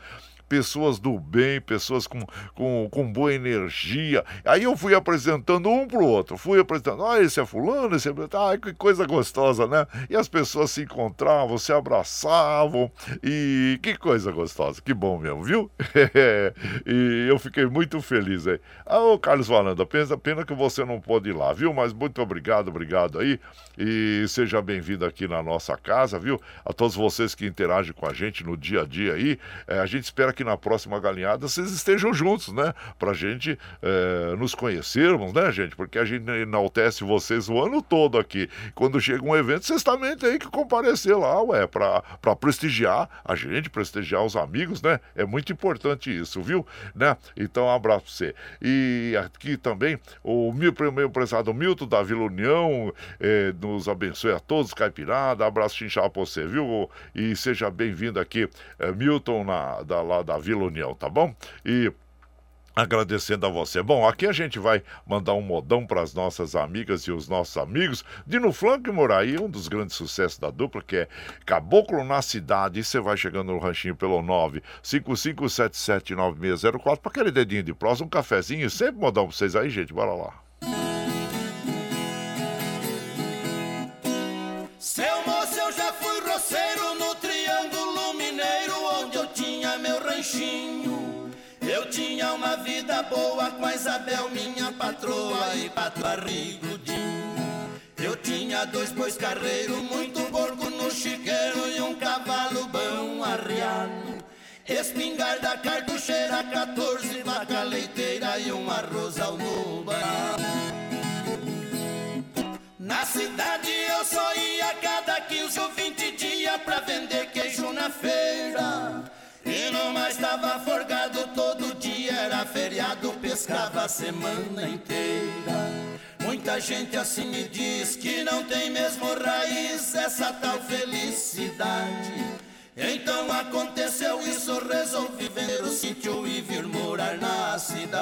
Pessoas do bem, pessoas com, com, com boa energia. Aí eu fui apresentando um pro outro, fui apresentando, ah, esse é fulano, esse é... Ah, que coisa gostosa, né? E as pessoas se encontravam, se abraçavam, e que coisa gostosa, que bom mesmo, viu? *laughs* e eu fiquei muito feliz aí. Ah, ô Carlos Valanda, pena, pena que você não pôde ir lá, viu? Mas muito obrigado, obrigado aí, e seja bem-vindo aqui na nossa casa, viu? A todos vocês que interagem com a gente no dia a dia aí, é, a gente espera que na próxima galinhada vocês estejam juntos, né? Pra gente é, nos conhecermos, né, gente? Porque a gente enaltece vocês o ano todo aqui. Quando chega um evento, vocês também têm que comparecer lá, ué, pra, pra prestigiar a gente, prestigiar os amigos, né? É muito importante isso, viu? Né? Então, um abraço pra você. E aqui também, o meu, meu prezado Milton da Vila União, é, nos abençoe a todos, Caipirada. Abraço chinchal pra você, viu? E seja bem-vindo aqui, é, Milton, na, da, lá da Vila União, tá bom? E agradecendo a você. Bom, aqui a gente vai mandar um modão para as nossas amigas e os nossos amigos. Dino Flanco e Moraí, um dos grandes sucessos da dupla, que é Caboclo na Cidade. E você vai chegando no ranchinho pelo 955779604 para aquele dedinho de prosa, um cafezinho. Sempre modão para vocês aí, gente. Bora lá. Uma vida boa com a Isabel, minha patroa, e pato barrigudinho. Eu tinha dois bois carreiros, muito porco no chiqueiro e um cavalo bom arriado. Espingarda, cartucheira, 14 vaca leiteira e um arroz ao Na cidade eu só ia cada 15 ou 20 dias pra vender queijo na feira. E não mais estava forgado, pescava a semana inteira. Muita gente assim me diz que não tem mesmo raiz essa tal felicidade. Então aconteceu isso, resolvi vender o sítio e vir morar na cidade.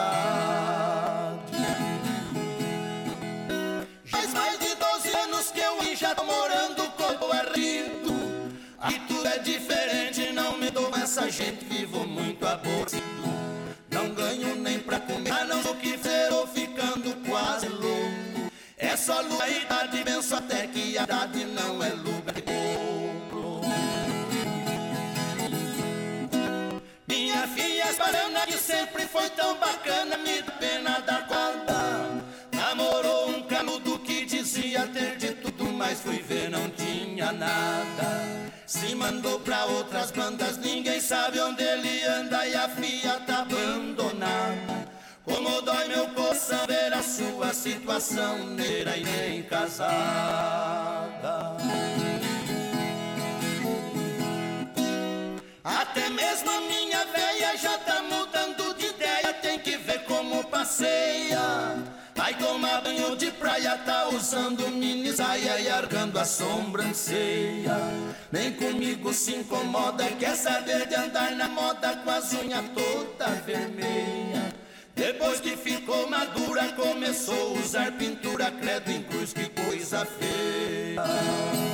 Faz mais de 12 anos que eu já tô morando como é rico. E tudo é diferente, não me dou essa gente, vivo muito aborrecido. Só lua e idade, penso até que a idade não é lugar de pouco. Minha filha esparana que sempre foi tão bacana, me dá pena da guarda. Namorou um canudo que dizia ter de tudo, mas fui ver não tinha nada. Se mandou pra outras bandas. Ninguém sabe onde ele anda e a filha tá abandonada. Como dói meu coração ver a sua situação, neira e nem casada. Até mesmo a minha velha já tá mudando de ideia, tem que ver como passeia. Vai tomar banho de praia, tá usando mini saia e argando a sobrancelha. Nem comigo se incomoda, quer saber de andar na moda com as unhas toda vermelha. Depois que ficou madura, começou a usar pintura, credo em cruz, que coisa feia.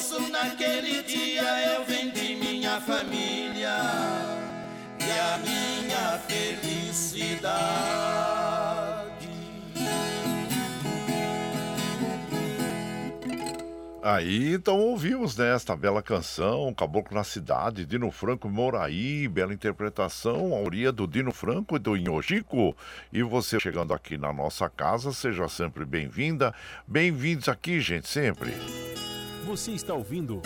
Moço, naquele dia eu vendi minha família e a minha felicidade. Aí então ouvimos né, esta bela canção, Caboclo na Cidade, Dino Franco Moraí, bela interpretação, autoria do Dino Franco e do Inhojico. E você chegando aqui na nossa casa, seja sempre bem-vinda. Bem-vindos aqui, gente, sempre. Você está ouvindo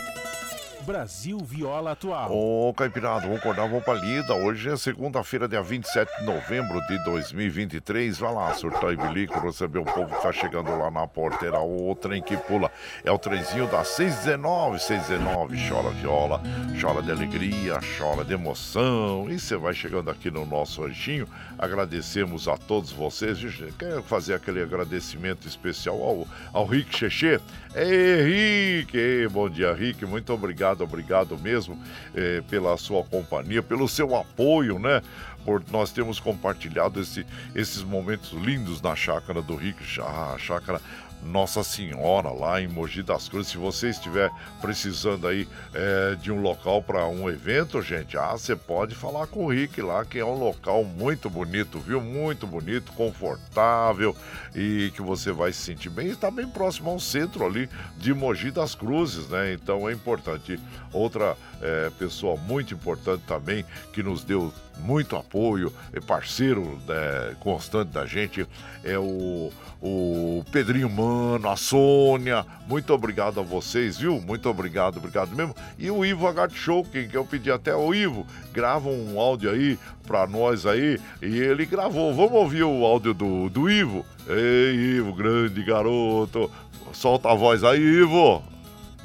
Brasil Viola Atual. Ô, Caipirada, vamos acordar, vamos pra lida. Hoje é segunda-feira, dia 27 de novembro de 2023. Vai lá, surtar e bilico, receber o povo que tá chegando lá na porteira. O trem que pula é o trenzinho da 619, 619. Chora viola, chora de alegria, chora de emoção. E você vai chegando aqui no nosso anjinho. Agradecemos a todos vocês. Quero fazer aquele agradecimento especial ao, ao Rick Cheche. Ei, Rick! Bom dia, Rick. Muito obrigado obrigado, mesmo eh, pela sua companhia, pelo seu apoio, né? Por nós temos compartilhado esse, esses momentos lindos na chácara do Rick, a chácara nossa Senhora lá em Mogi das Cruzes. Se você estiver precisando aí é, de um local para um evento, gente, ah, você pode falar com o Rick lá, que é um local muito bonito, viu? Muito bonito, confortável e que você vai se sentir bem. Está bem próximo ao centro ali de Mogi das Cruzes, né? Então é importante. Outra é, pessoa muito importante também que nos deu muito apoio, parceiro né, constante da gente, é o, o Pedrinho Mano, a Sônia. Muito obrigado a vocês, viu? Muito obrigado, obrigado mesmo. E o Ivo H Show, que, eu pedi até o Ivo, grava um áudio aí pra nós aí. E ele gravou. Vamos ouvir o áudio do, do Ivo? Ei, Ivo, grande garoto. Solta a voz aí, Ivo.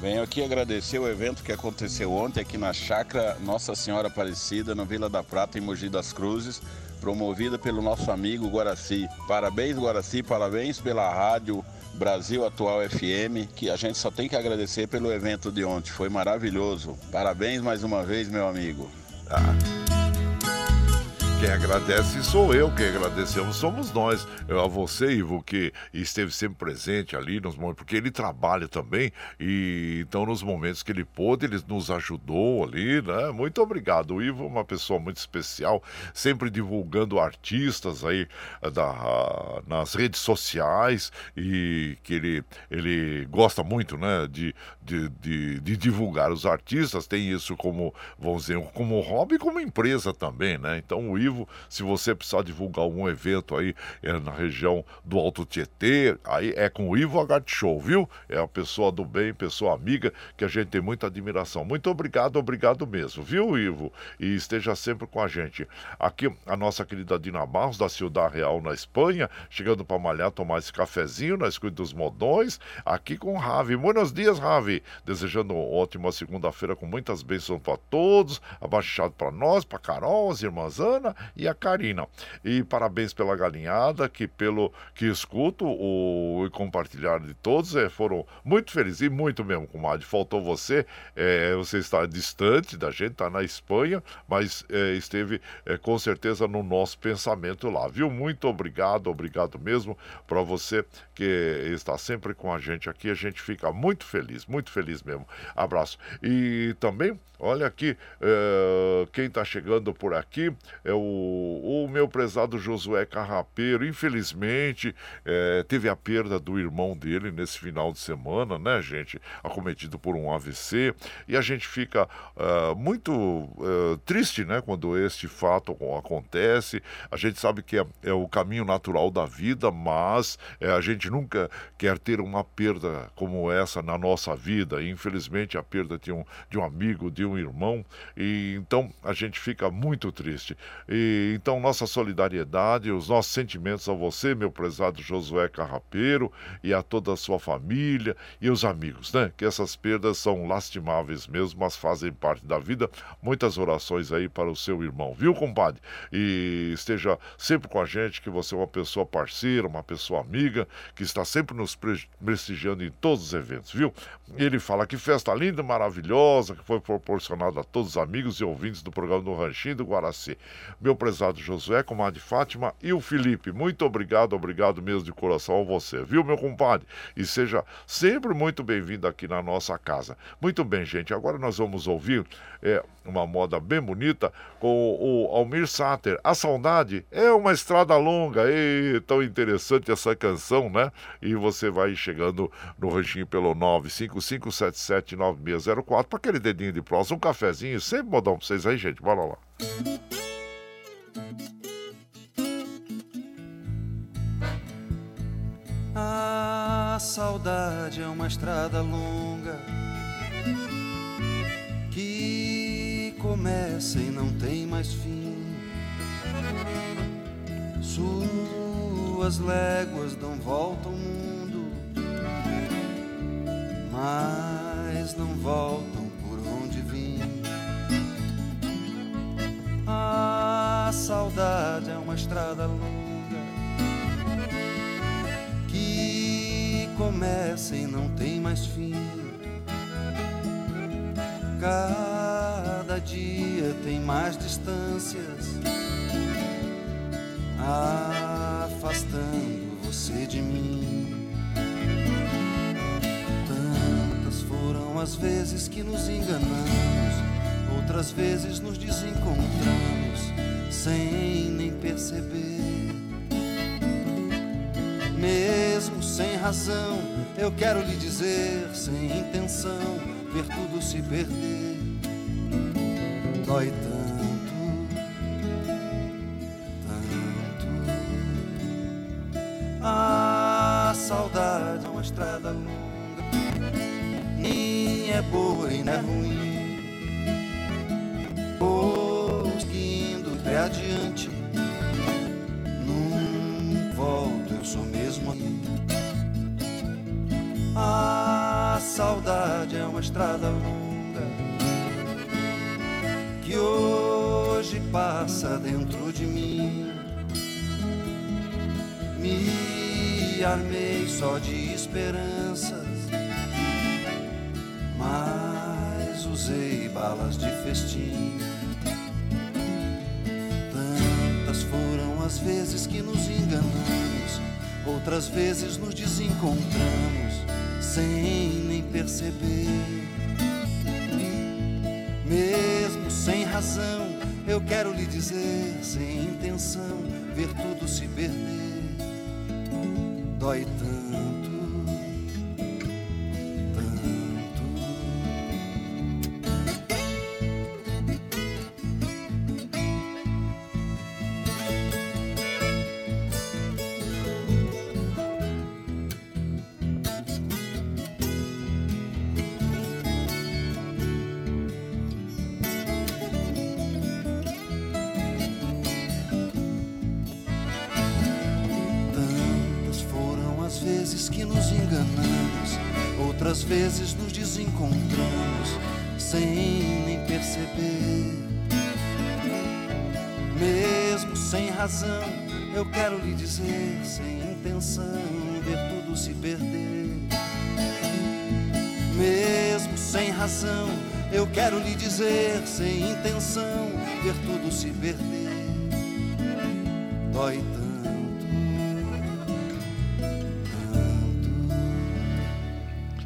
Venho aqui agradecer o evento que aconteceu ontem aqui na Chácara Nossa Senhora Aparecida, na Vila da Prata, em Mogi das Cruzes, promovida pelo nosso amigo Guaraci. Parabéns, Guaraci, parabéns pela rádio Brasil Atual FM, que a gente só tem que agradecer pelo evento de ontem. Foi maravilhoso. Parabéns mais uma vez, meu amigo. Ah. Quem agradece sou eu, quem agradecemos somos nós. Eu, a você, Ivo, que esteve sempre presente ali nos momentos, porque ele trabalha também, e então nos momentos que ele pôde, ele nos ajudou ali, né? Muito obrigado. O Ivo é uma pessoa muito especial, sempre divulgando artistas aí da, nas redes sociais, e que ele, ele gosta muito, né, de, de, de, de divulgar os artistas, tem isso como, vamos dizer, como hobby como empresa também, né? Então o Ivo vivo. Se você precisar divulgar algum evento aí é, na região do Alto Tietê, aí é com o Ivo Agart Show, viu? É a pessoa do bem, pessoa amiga, que a gente tem muita admiração. Muito obrigado, obrigado mesmo, viu, Ivo? E esteja sempre com a gente. Aqui, a nossa querida Dina Barros, da Ciudad Real, na Espanha, chegando para malhar, tomar esse cafezinho na escuta dos modões, aqui com o Ravi. Buenos dias, Ravi. Desejando uma ótima segunda-feira com muitas bênçãos para todos, abaixado para nós, para Carol, as irmãs Ana e a Karina. E parabéns pela galinhada, que pelo que escuto o, e compartilhar de todos, é, foram muito felizes, e muito mesmo, comadre. Faltou você, é, você está distante da gente, está na Espanha, mas é, esteve é, com certeza no nosso pensamento lá, viu? Muito obrigado, obrigado mesmo para você que está sempre com a gente aqui. A gente fica muito feliz, muito feliz mesmo. Abraço. E também, olha aqui, quem está chegando por aqui é o o, meu prezado Josué Carrapeiro, infelizmente, é, teve a perda do irmão dele nesse final de semana, né, gente? Acometido por um AVC. E a gente fica uh, muito uh, triste, né, quando este fato acontece. A gente sabe que é, é o caminho natural da vida, mas é, a gente nunca quer ter uma perda como essa na nossa vida. E, infelizmente, a perda de um, de um amigo, de um irmão. E então a gente fica muito triste. E então nossa solidariedade, os nossos sentimentos a você, meu prezado Josué Carrapeiro, e a toda a sua família e os amigos, né? Que essas perdas são lastimáveis mesmo, mas fazem parte da vida. Muitas orações aí para o seu irmão, viu, compadre? E esteja sempre com a gente, que você é uma pessoa parceira, uma pessoa amiga, que está sempre nos prestigiando em todos os eventos, viu? Ele fala que festa linda, maravilhosa, que foi proporcionada a todos os amigos e ouvintes do programa do Ranchinho do Guaraci. Meu prezado Josué, comadre Fátima e o Felipe, muito obrigado, obrigado mesmo de coração a você, viu, meu compadre? E seja sempre muito bem-vindo aqui na nossa casa. Muito bem, gente, agora nós vamos ouvir é, uma moda bem bonita com o Almir Sater. A saudade é uma estrada longa, e tão interessante essa canção, né? E você vai chegando no ranchinho pelo 955779604 para aquele dedinho de próximo, um cafezinho, sempre modão pra vocês aí, gente. Bora lá. A saudade é uma estrada longa que começa e não tem mais fim. Suas léguas dão volta ao mundo, mas não voltam por onde vim. É uma estrada longa que começa e não tem mais fim. Cada dia tem mais distâncias, afastando você de mim. Tantas foram as vezes que nos enganamos, outras vezes nos desencontramos, sem nem perceber. Mesmo sem razão, eu quero lhe dizer, sem intenção ver tudo se perder dói tanto, tanto. A saudade é uma estrada longa, nem é boa e nem é ruim. A saudade é uma estrada longa que hoje passa dentro de mim. Me armei só de esperanças, mas usei balas de festim. Tantas foram as vezes que nos enganamos, outras vezes nos desencontramos sem nem perceber. Mesmo sem razão, eu quero lhe dizer, sem intenção, ver tudo se perder. Dói tanto, eu quero lhe dizer, sem intenção, ver tudo se perder. Dói tanto.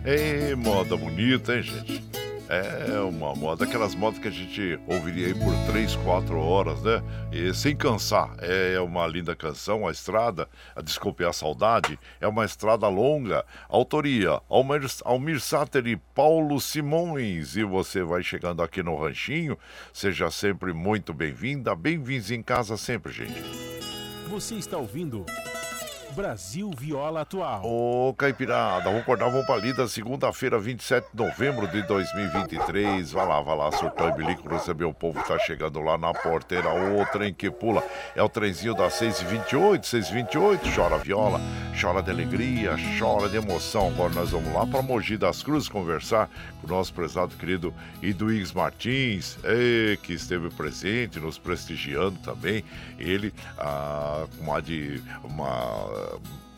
Ei, moda bonita, hein, gente? É uma moda, aquelas modas que a gente ouviria aí por 3, 4 horas, né? E sem cansar. É uma linda canção, a estrada, a Desculpe a Saudade, é uma estrada longa. Autoria, Almir, Almir Sater e Paulo Simões. E você vai chegando aqui no Ranchinho, seja sempre muito bem-vinda, bem-vindos em casa sempre, gente. Você está ouvindo Brasil Viola Atual. Ô, Caipirada, vamos acordar, vamos pra lida, segunda-feira, 27 de novembro de 2023. Vai lá, vai lá, surtou e bilico, receber o povo que tá chegando lá na porteira. O trem que pula é o trenzinho das 6h28, 6h28. Chora viola, chora de alegria, chora de emoção. Agora nós vamos lá pra Mogi das Cruzes conversar com o nosso prezado querido Iduígues Martins, que esteve presente, nos prestigiando também. Ele, ah, uma de uma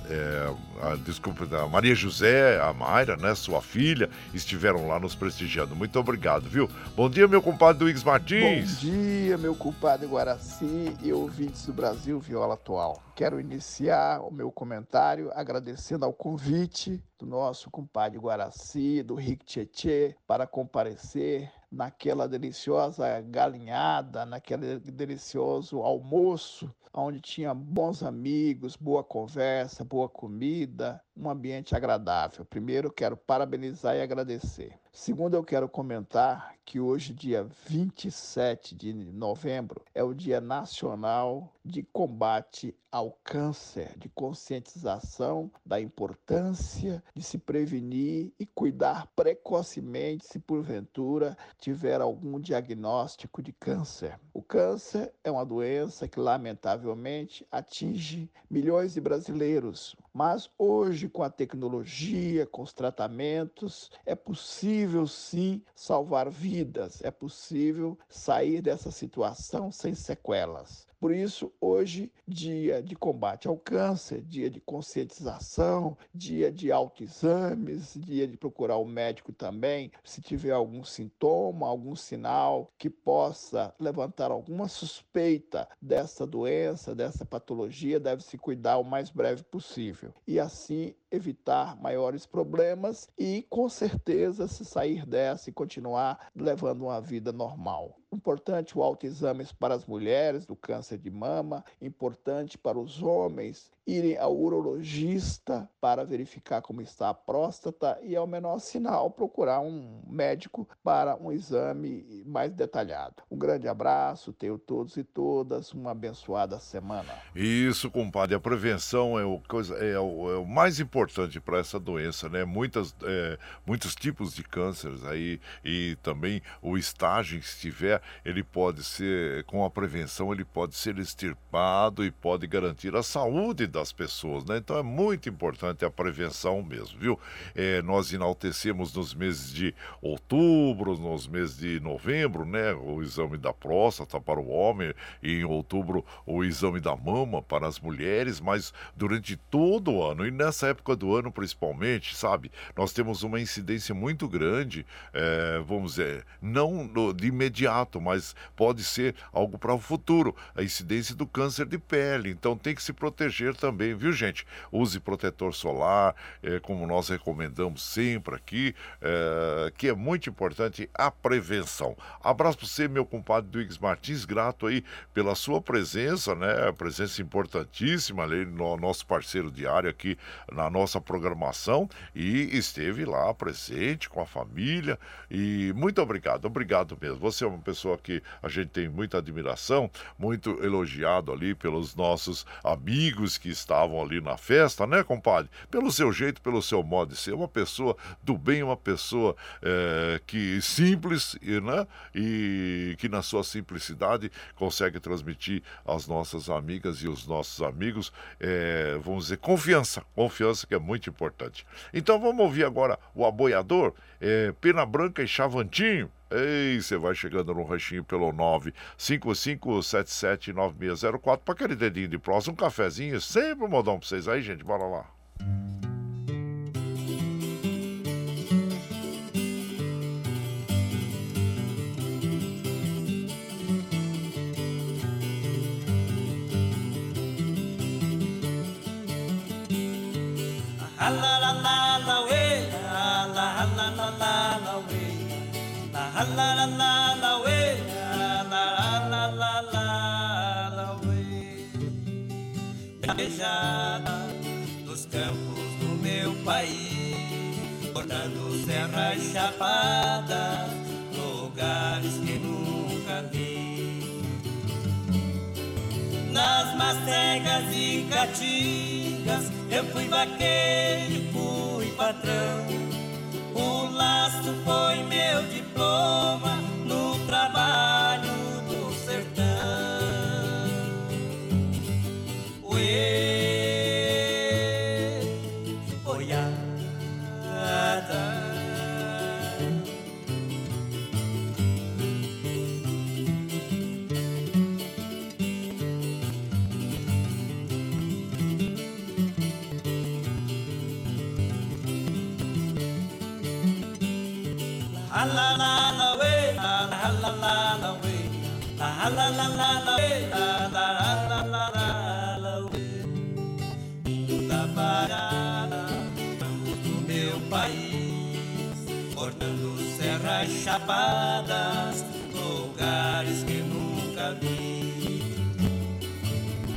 é, a, desculpa, da Maria José, a Mayra, né, sua filha, estiveram lá nos prestigiando. Muito obrigado, viu? Bom dia, meu compadre Luiz Martins. Bom dia, meu compadre Guaraci e ouvintes do Brasil Viola Atual. Quero iniciar o meu comentário agradecendo ao convite do nosso compadre Guaraci, do Rick Tietê, para comparecer naquela deliciosa galinhada, naquele delicioso almoço onde tinha bons amigos, boa conversa, boa comida, um ambiente agradável. Primeiro, quero parabenizar e agradecer. Segundo, eu quero comentar que hoje, dia 27 de novembro, é o Dia Nacional de Combate ao Câncer, de conscientização da importância de se prevenir e cuidar precocemente se porventura tiver algum diagnóstico de câncer. O câncer é uma doença que, lamentavelmente, atinge milhões de brasileiros, mas hoje, com a tecnologia, com os tratamentos, é possível sim salvar vidas, é possível sair dessa situação sem sequelas. Por isso, hoje, dia de combate ao câncer, dia de conscientização, dia de autoexames, dia de procurar o médico também, se tiver algum sintoma, algum sinal que possa levantar alguma suspeita dessa doença, dessa patologia, deve se cuidar o mais breve possível. E assim evitar maiores problemas e, com certeza, se sair dessa e continuar levando uma vida normal. Importante o autoexame para as mulheres do câncer de mama, importante para os homens irem ao urologista para verificar como está a próstata e, ao menor sinal, procurar um médico para um exame mais detalhado. Um grande abraço, tenho todos e todas uma abençoada semana. Isso, compadre, a prevenção é o, coisa, é o, é o mais importante para essa doença, né? Muitas, é, muitos tipos de cânceres aí e também o estágio que estiver, ele pode ser, com a prevenção, ele pode ser extirpado e pode garantir a saúde das pessoas, né? Então é muito importante a prevenção mesmo, viu? É, nós enaltecemos nos meses de outubro, nos meses de novembro, né? O exame da próstata para o homem, e em outubro o exame da mama para as mulheres, mas durante todo o ano, e nessa época do ano principalmente, sabe? Nós temos uma incidência muito grande, é, vamos dizer, não de imediato, mas pode ser algo para o futuro, a incidência do câncer de pele. Então tem que se proteger também também, viu, gente? Use protetor solar, é, como nós recomendamos sempre aqui, é, que é muito importante a prevenção. Abraço para você, meu compadre Duígues Martins, grato aí pela sua presença, né? Presença importantíssima ali no nosso parceiro diário aqui na nossa programação e esteve lá presente com a família e muito obrigado, obrigado mesmo. Você é uma pessoa que a gente tem muita admiração, muito elogiado ali pelos nossos amigos que estavam ali na festa, né, compadre? Pelo seu jeito, pelo seu modo de ser, uma pessoa do bem, uma pessoa é, que simples, né? E que na sua simplicidade consegue transmitir às nossas amigas e os nossos amigos, é, vamos dizer, confiança, confiança que é muito importante. Então vamos ouvir agora o aboiador, é, Pena Branca e Chavantinho. Ei, você vai chegando no ranchinho pelo 955779604 para aquele dedinho de próximo, um cafezinho, sempre um modão para vocês aí, gente. Bora lá. la Beijada dos campos do meu país, cortando serras chapadas, lugares que nunca vi. Nas macegas e caatingas, eu fui vaqueiro, e fui patrão. O laço foi meu diploma no trabalho way. Da parada, campos do meu país, cortando serras chapadas, lugares que nunca vi.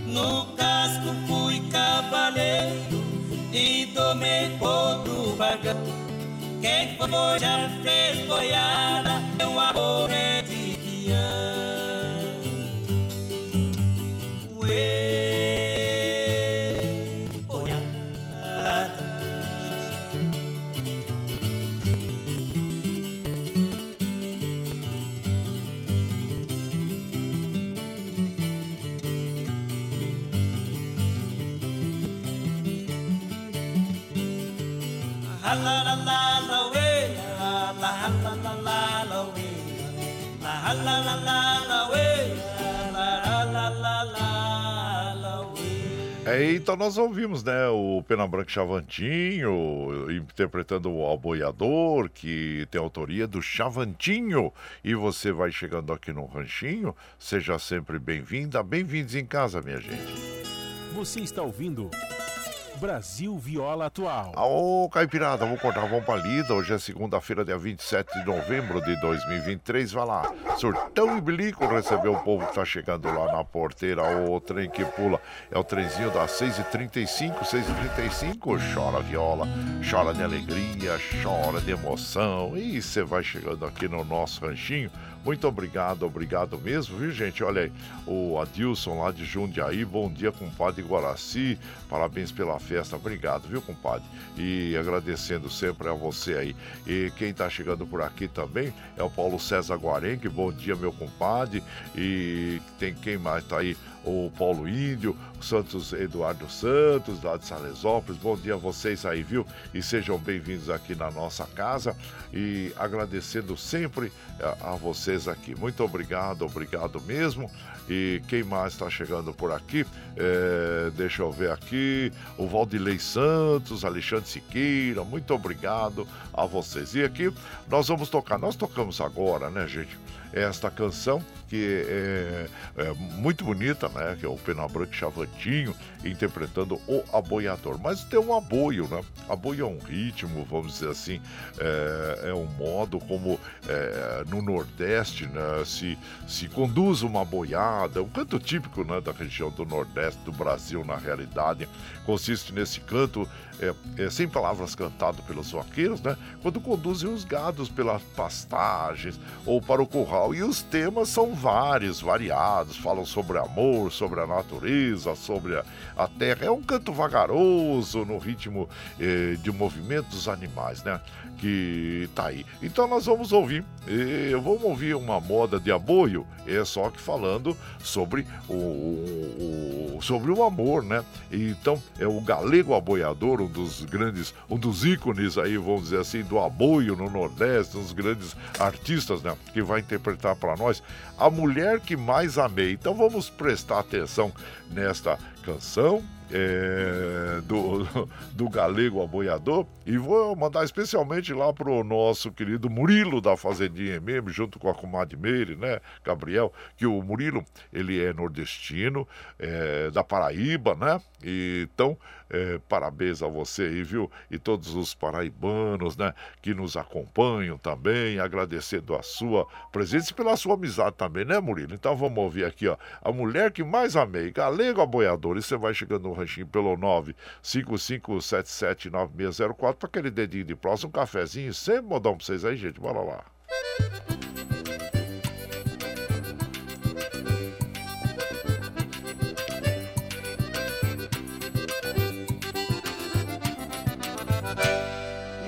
No casco fui cavaleiro e tomei vagão. Quem foi já fez então nós ouvimos, né, o Pena Branca Chavantinho interpretando o Aboiador, que tem autoria do Chavantinho. E você vai chegando aqui no Ranchinho, seja sempre bem-vinda, bem-vindos em casa, minha gente. Você está ouvindo Brasil Viola Atual. Ô, Caipirada, vou cortar a vão palida. Hoje é segunda-feira, dia 27 de novembro de 2023. Vai lá, surtão e bilico recebeu o povo que tá chegando lá na porteira. O trem que pula é o trenzinho das 6h35, 6h35. Chora viola, chora de alegria, chora de emoção. E você vai chegando aqui no nosso ranchinho. Muito obrigado, obrigado mesmo, viu, gente? Olha aí, o Adilson lá de Jundiaí, bom dia, compadre Guaraci, parabéns pela festa, obrigado, viu, compadre? E agradecendo sempre a você aí. E quem tá chegando por aqui também é o Paulo César Guarengue, bom dia, meu compadre. E tem quem mais tá aí? O Paulo Índio, o Santos Eduardo Santos, lá de Salesópolis, bom dia a vocês aí, viu? E sejam bem-vindos aqui na nossa casa e agradecendo sempre a, a vocês aqui. Muito obrigado, obrigado mesmo. E quem mais está chegando por aqui? É, deixa eu ver aqui. O Valdilei Santos, Alexandre Siqueira, muito obrigado a vocês. E aqui nós vamos tocar, nós tocamos agora, né, gente? Esta canção que é, é muito bonita, né? Que é o Pena Chavantinho interpretando o aboiador. Mas tem um aboio, né? Aboio é um ritmo, vamos dizer assim, é, é um modo como é, no Nordeste né, se, se conduz uma boiada, um canto típico né, da região do Nordeste do Brasil, na realidade. Consiste nesse canto, é, é, sem palavras cantado pelos vaqueiros, né? Quando conduzem os gados pelas pastagens ou para o curral. E os temas são vários, variados, falam sobre amor, sobre a natureza, sobre a, a terra. É um canto vagaroso no ritmo eh, de movimento dos animais, né? Que tá aí. Então nós vamos ouvir, eh, vamos ouvir uma moda de aboio, é só que falando sobre o, o- o- sobre o amor, né? Então é o galego aboiador, um dos grandes, um dos ícones aí, vamos dizer assim, do aboio no Nordeste, um dos grandes artistas, né? Que vai interpretar para nós a mulher que mais amei. Então vamos prestar atenção nesta canção é, do, do Galego Aboiador. E vou mandar especialmente lá pro nosso querido Murilo da Fazendinha MM, junto com a comadre Meire, né, Gabriel, que o Murilo, ele é nordestino, é, da Paraíba, né? E, então, é, parabéns a você aí, viu? E todos os paraibanos, né, que nos acompanham também, agradecendo a sua presença e pela sua amizade também, né, Murilo? Então vamos ouvir aqui, ó, a mulher que mais amei, Galego Aboiador, e você vai chegando no ranchinho pelo 955779604 para aquele dedinho de próximo, um cafezinho, sempre modão pra vocês aí, gente, bora lá.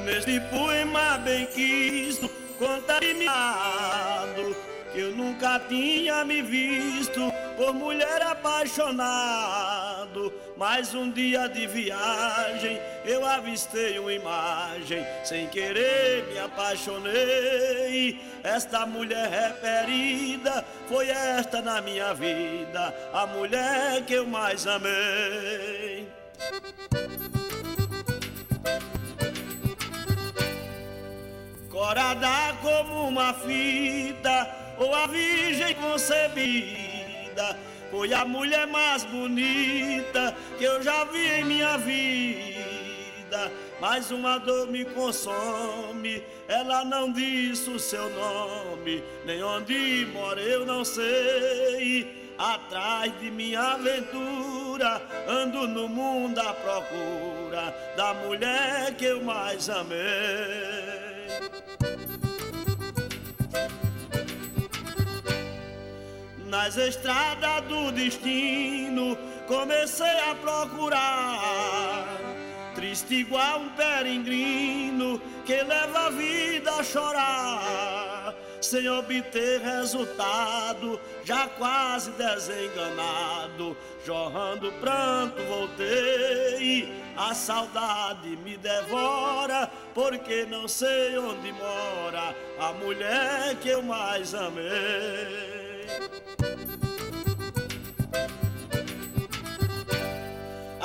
Neste poema bem quisto, contaminado, que eu nunca tinha me visto por mulher apaixonado. Mas um dia de viagem eu avistei uma imagem, sem querer me apaixonei. Esta mulher referida foi esta na minha vida, a mulher que eu mais amei. corada como uma fita, ou a virgem concebida, foi a mulher mais bonita que eu já vi em minha vida. Mas uma dor me consome, ela não disse o seu nome, nem onde mora eu não sei. Atrás de minha aventura, ando no mundo à procura da mulher que eu mais amei. Nas estradas do destino comecei a procurar, triste igual um peregrino que leva a vida a chorar, sem obter resultado, já quase desenganado, jorrando pranto voltei. A saudade me devora, porque não sei onde mora a mulher que eu mais amei.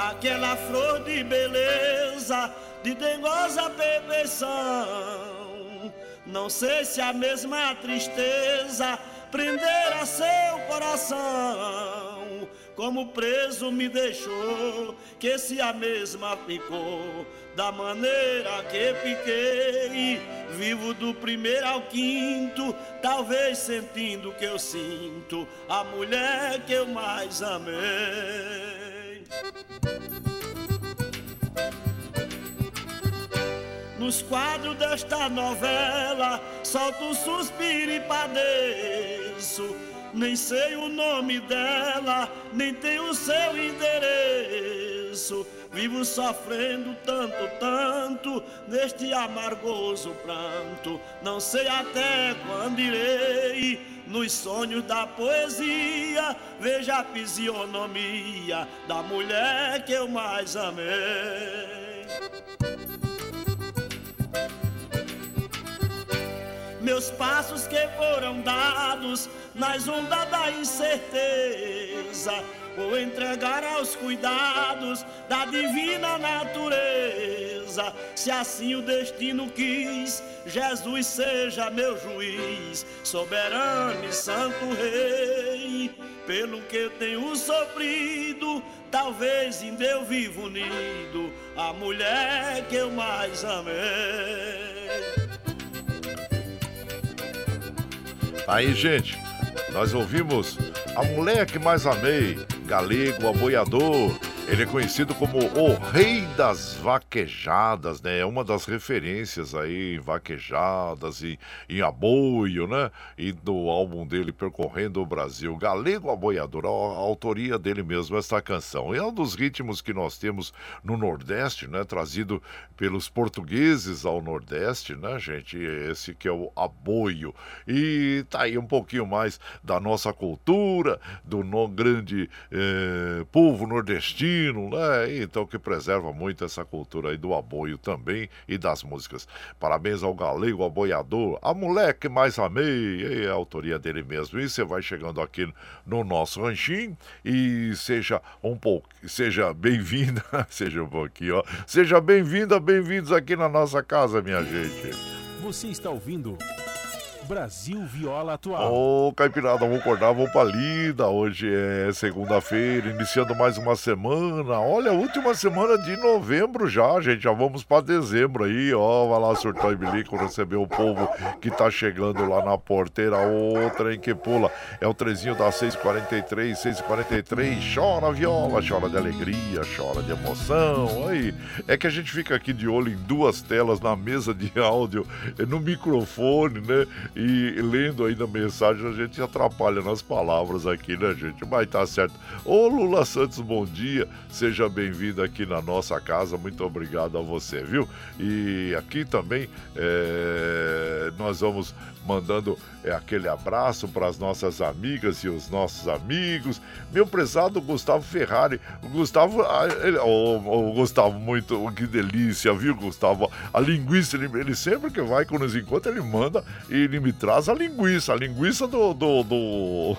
Aquela flor de beleza, de dengosa perfeição. Não sei se a mesma tristeza prendera seu coração. Como preso me deixou, que se a mesma ficou, da maneira que fiquei, vivo do primeiro ao quinto, talvez sentindo que eu sinto a mulher que eu mais amei. Nos quadros desta novela, solto um suspiro e padeço. Nem sei o nome dela, nem tenho o seu endereço. Vivo sofrendo tanto, tanto, neste amargoso pranto. Não sei até quando irei, nos sonhos da poesia, veja a fisionomia da mulher que eu mais amei. Meus passos que foram dados nas ondas da incerteza vou entregar aos cuidados da divina natureza. Se assim o destino quis, Jesus seja meu juiz, soberano e santo rei. Pelo que eu tenho sofrido, talvez ainda eu vivo unido, a mulher que eu mais amei. Aí, gente, nós ouvimos A Mulher que Mais Amei, Galego Aboiador. Ele é conhecido como o Rei das Vaquejadas, né? É uma das referências aí em vaquejadas e em aboio, né? E do álbum dele Percorrendo o Brasil, Galego Aboiador, a, autoria dele mesmo, essa canção. É um dos ritmos que nós temos no Nordeste, né? Trazido pelos portugueses ao Nordeste, né, gente? Esse que é o aboio. E tá aí um pouquinho mais da nossa cultura, do no grande eh, povo nordestino né? Então que preserva muito essa cultura aí do aboio também e das músicas. Parabéns ao galego aboiador, a mulher que mais amei, a autoria dele mesmo. E você vai chegando aqui no nosso ranchinho e seja um pouco, seja bem-vinda, *laughs* seja um pouquinho, ó. Seja bem-vinda, bem-vindos aqui na nossa casa, minha gente. Você está ouvindo Brasil Viola Atual. Ô, Caipirada, vamos acordar, vamos pra lida. Hoje é segunda-feira, iniciando mais uma semana. Olha, última semana de novembro já, gente. Já vamos pra dezembro aí, ó. Vai lá, surtou e bilico, receber o povo que tá chegando lá na porteira. Outra em que pula. É o trezinho da 643, 643. Chora viola, chora de alegria, chora de emoção. Aí, é que a gente fica aqui de olho em duas telas na mesa de áudio, no microfone, né? E lendo ainda mensagem, a gente atrapalha nas palavras aqui, né, gente? Mas tá certo. Ô Lula Santos, bom dia. Seja bem-vindo aqui na nossa casa. Muito obrigado a você, viu? E aqui também é, nós vamos mandando é, aquele abraço para as nossas amigas e os nossos amigos. Meu prezado Gustavo Ferrari. O Gustavo, ah, ele, oh, oh, Gustavo, muito, que delícia, viu, Gustavo? A linguiça, ele, ele, sempre que vai, quando nos encontra, ele manda e ele me traz a linguiça, a linguiça do, do, do,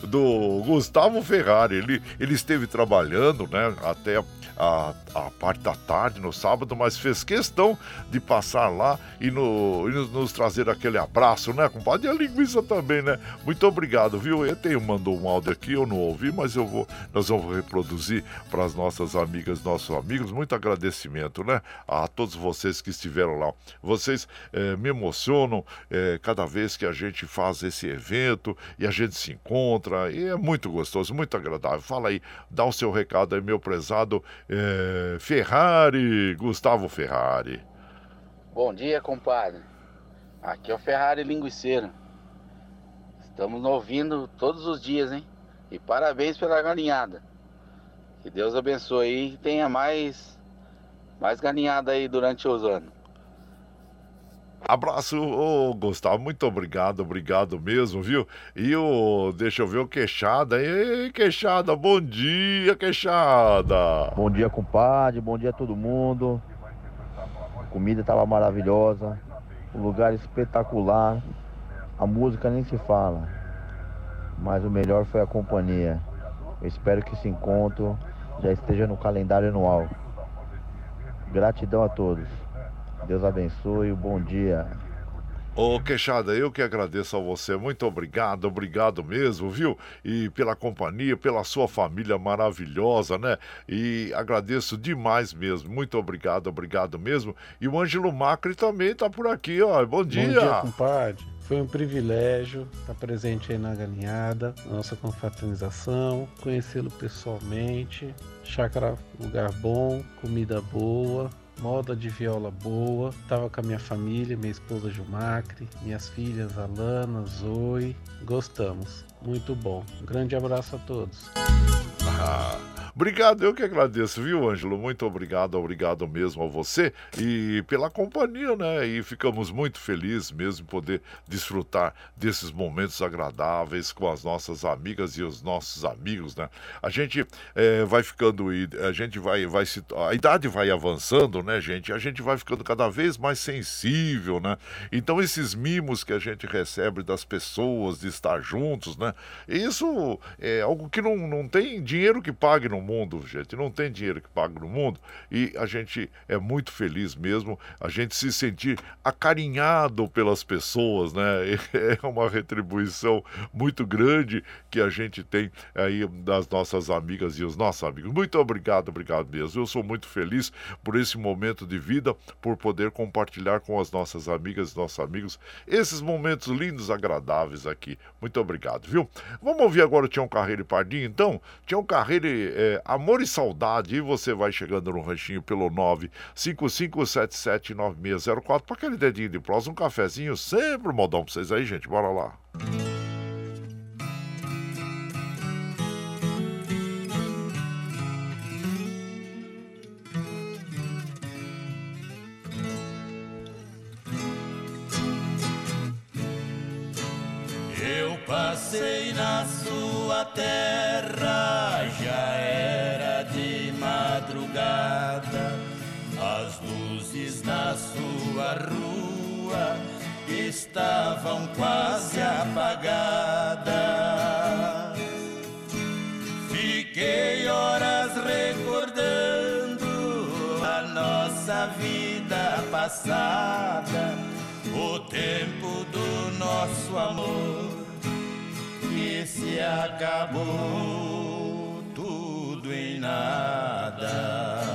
*laughs* do Gustavo Ferrari. Ele, ele esteve trabalhando, né, até a, a parte da tarde, no sábado, mas fez questão de passar lá e, no, e nos trazer aquele abraço, né, compadre? E a linguiça também, né? Muito obrigado, viu? Eu tenho mandou um áudio aqui, eu não ouvi, mas eu vou, nós vamos reproduzir para as nossas amigas, nossos amigos. Muito agradecimento, né? A todos vocês que estiveram lá. Vocês é, me emocionam é, cada vez que a gente faz esse evento e a gente se encontra. E é muito gostoso, muito agradável. Fala aí, dá o seu recado aí, meu prezado é, Ferrari, Gustavo Ferrari. Bom dia, compadre. Aqui é o Ferrari Linguiceiro. Estamos ouvindo todos os dias, hein? E parabéns pela galinhada. Que Deus abençoe e tenha mais, mais galinhada aí durante os anos. Abraço, ô Gustavo, muito obrigado, obrigado mesmo, viu? E o, deixa eu ver o Queixada, ei, Queixada, bom dia, Queixada! Bom dia, compadre, bom dia a todo mundo. A comida tava maravilhosa, o lugar espetacular, a música nem se fala, mas o melhor foi a companhia. Eu espero que esse encontro já esteja no calendário anual. Gratidão a todos. Deus abençoe, bom dia. Ô Queixada, eu que agradeço a você. Muito obrigado, obrigado mesmo, viu? E pela companhia, pela sua família maravilhosa, né? E agradeço demais mesmo. Muito obrigado, obrigado mesmo. E o Ângelo Macri também tá por aqui, ó. Bom dia. Bom dia, compadre. Foi um privilégio estar presente aí na galinhada, na nossa confraternização, conhecê-lo pessoalmente. Chácara, lugar bom, comida boa, moda de viola boa. Tava com a minha família, minha esposa Gilmacre, minhas filhas Alana, Zoe. Gostamos. Muito bom. Um grande abraço a todos. Ah, obrigado, eu que agradeço, viu, Ângelo? Muito obrigado, obrigado mesmo a você e pela companhia, né? E ficamos muito felizes mesmo poder desfrutar desses momentos agradáveis com as nossas amigas e os nossos amigos, né? A gente é, vai ficando, a gente vai, vai se, a idade vai avançando, né, gente? A gente vai ficando cada vez mais sensível, né? Então esses mimos que a gente recebe das pessoas de estar juntos, né? Isso é algo que não, não tem dinheiro que pague no mundo, gente. Não tem dinheiro que pague no mundo. E a gente é muito feliz mesmo, a gente se sentir acarinhado pelas pessoas, né? *laughs* É uma retribuição muito grande que a gente tem aí das nossas amigas e os nossos amigos. Muito obrigado, obrigado mesmo. Eu sou muito feliz por esse momento de vida, por poder compartilhar com as nossas amigas e nossos amigos esses momentos lindos, agradáveis aqui. Muito obrigado, viu? Vamos ouvir agora o Tião Carreiro e Pardinho, então? Tião Carreiro, é, Amor e Saudade, e você vai chegando no ranchinho pelo 955779604 para aquele dedinho de prosa, um cafezinho, sempre modão pra vocês aí, gente. Bora lá. Eu passei na sua terra, já a rua estavam quase apagadas. Fiquei horas recordando a nossa vida passada, o tempo do nosso amor que se acabou tudo em nada.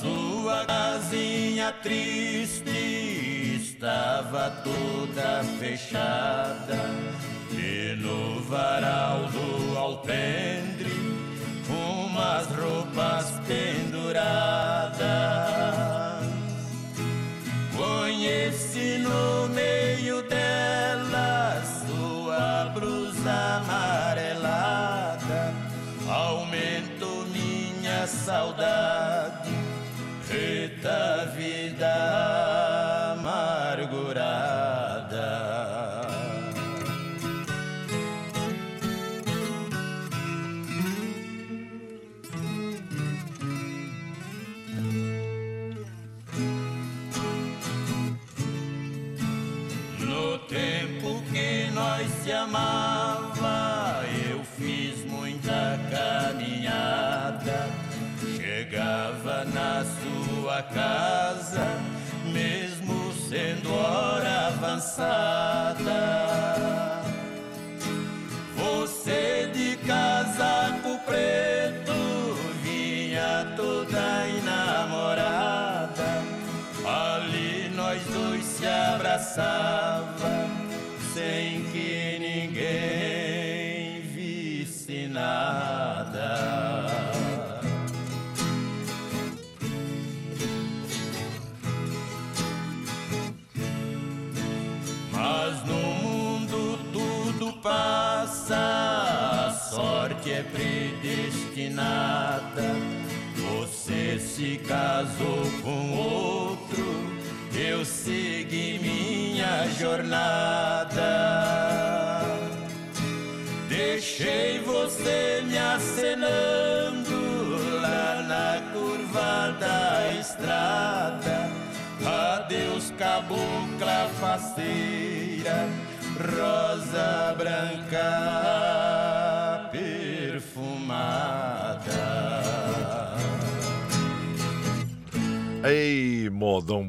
Sua casinha triste estava toda fechada. E no varal do alpendre umas roupas penduradas. Conheci no meio dela sua blusa amarelada, aumentou minha saudade, eita vida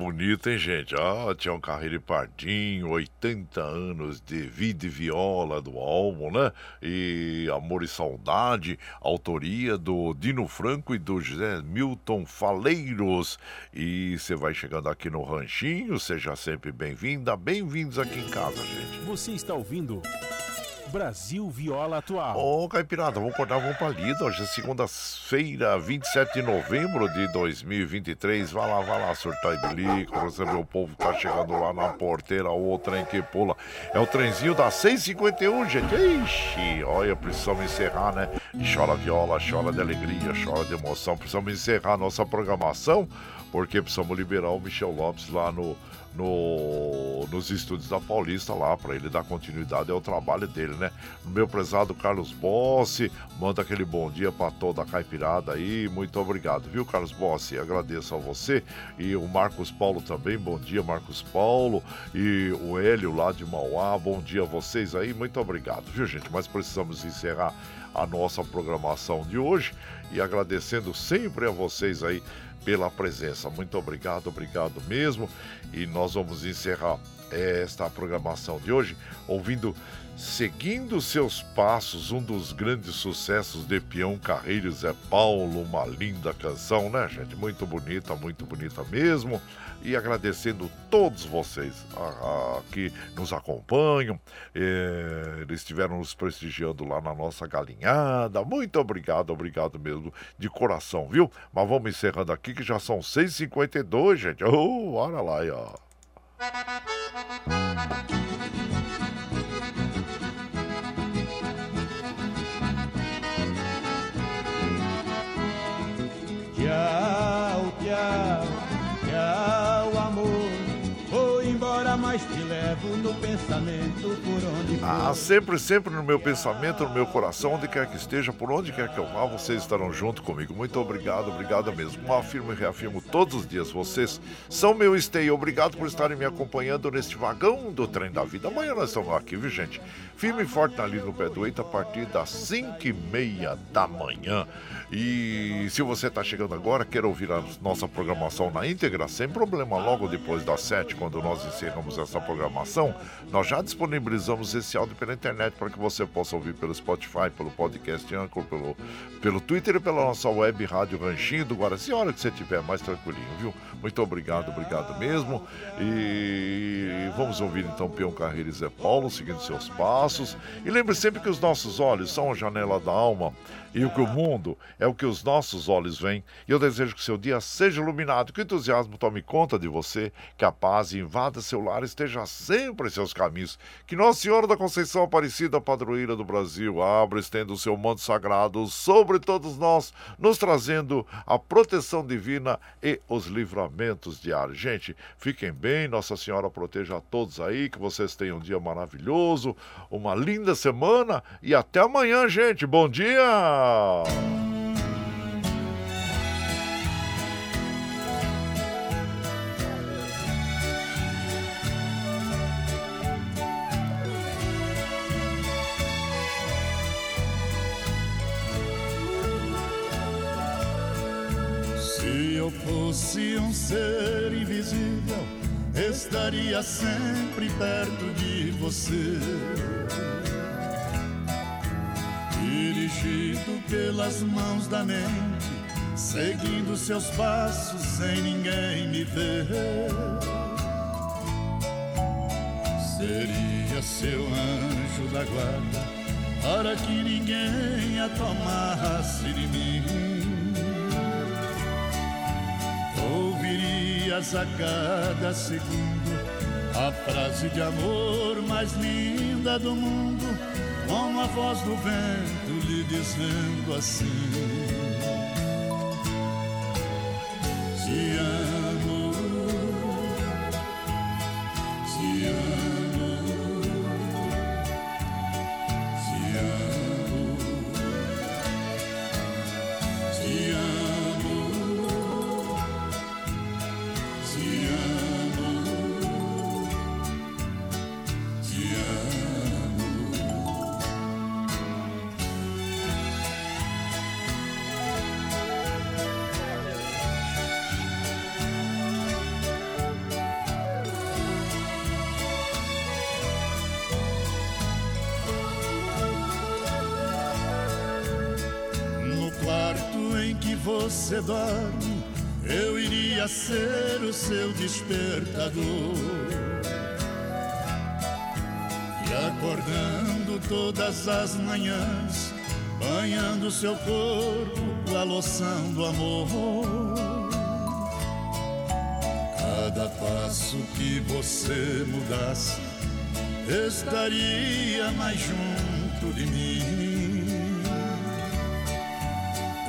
bonito, hein, gente? Ah, Tião Carreiro e Pardinho, 80 anos de vida e viola do álbum, né? E Amor e Saudade, autoria do Dino Franco e do José Milton Faleiros. E você vai chegando aqui no Ranchinho, seja sempre bem-vinda, bem-vindos aqui em casa, gente. Você está ouvindo Brasil Viola Atual. Ô, Caipirada, vamos acordar, vamos pra lida. Hoje é segunda-feira, 27 de novembro de 2023. Vai lá, vai lá, surtar e bilico. Você vê o povo tá chegando lá na porteira, o trem que pula. É o trenzinho da 651, gente. Ixi, olha, precisamos encerrar, né? Chora viola, chora de alegria, chora de emoção. Precisamos encerrar nossa programação, porque precisamos liberar o Michel Lopes lá no no, nos estúdios da Paulista lá, para ele dar continuidade ao trabalho dele, né? Meu prezado Carlos Bossi, manda aquele bom dia para toda a caipirada aí, muito obrigado, viu, Carlos Bossi? Agradeço a você e o Marcos Paulo também, bom dia, Marcos Paulo, e o Hélio lá de Mauá, bom dia a vocês aí, muito obrigado, viu, gente? Mas precisamos encerrar a nossa programação de hoje e agradecendo sempre a vocês aí pela presença. Muito obrigado, obrigado mesmo. E nós vamos encerrar esta programação de hoje ouvindo Seguindo seus passos, um dos grandes sucessos de Peão Carreiros é Paulo, uma linda canção, né, gente? Muito bonita, muito bonita mesmo. E agradecendo todos vocês a, a, que nos acompanham, eh, eles estiveram nos prestigiando lá na nossa galinhada. Muito obrigado, obrigado mesmo, de coração, viu? Mas vamos encerrando aqui que já são 6h52, gente. Oh, olha lá aí, ó. Mas te levo no pensamento por onde for. Ah, sempre, sempre no meu pensamento, no meu coração, onde quer que esteja, por onde quer que eu vá, vocês estarão junto comigo. Muito obrigado, obrigado mesmo. Afirmo e reafirmo todos os dias, vocês são meu stay. Obrigado por estarem me acompanhando neste vagão do trem da vida. Amanhã nós estamos aqui, viu, gente? Firme e forte ali no pé do eito a partir das 5 e meia da manhã. E se você está chegando agora, quer ouvir a nossa programação na íntegra, sem problema, logo depois das 7, quando nós encerramos essa programação, nós já disponibilizamos esse áudio pela internet para que você possa ouvir pelo Spotify, pelo podcast Anchor, pelo, pelo Twitter e pela nossa web Rádio Ranchinho do Guaraci. Hora que você estiver mais tranquilinho, viu? Muito obrigado, obrigado mesmo. E vamos ouvir então Peão Carreira e Zé Paulo seguindo seus passos. E lembre sempre que os nossos olhos são a janela da alma e o que o mundo é o que os nossos olhos veem. E eu desejo que seu dia seja iluminado, que o entusiasmo tome conta de você, que a paz invada seu lar, esteja sempre em seus caminhos. Que Nossa Senhora da Conceição Aparecida, padroeira do Brasil, abra e estenda o seu manto sagrado sobre todos nós, nos trazendo a proteção divina e os livramentos diários. Gente, fiquem bem, Nossa Senhora proteja a todos aí, que vocês tenham um dia maravilhoso, uma linda semana e até amanhã, gente. Bom dia! Se eu fosse um ser invisível, estaria sempre perto de você. Dirigido pelas mãos da mente, seguindo seus passos sem ninguém me ver. Seria seu anjo da guarda para que ninguém a tomasse de mim. Ouvirias a cada segundo a frase de amor mais linda do mundo, com a voz do vento lhe dizendo assim: dorme, eu iria ser o seu despertador. E acordando todas as manhãs, banhando seu corpo com a loção do amor. Cada passo que você mudasse, estaria mais junto de mim.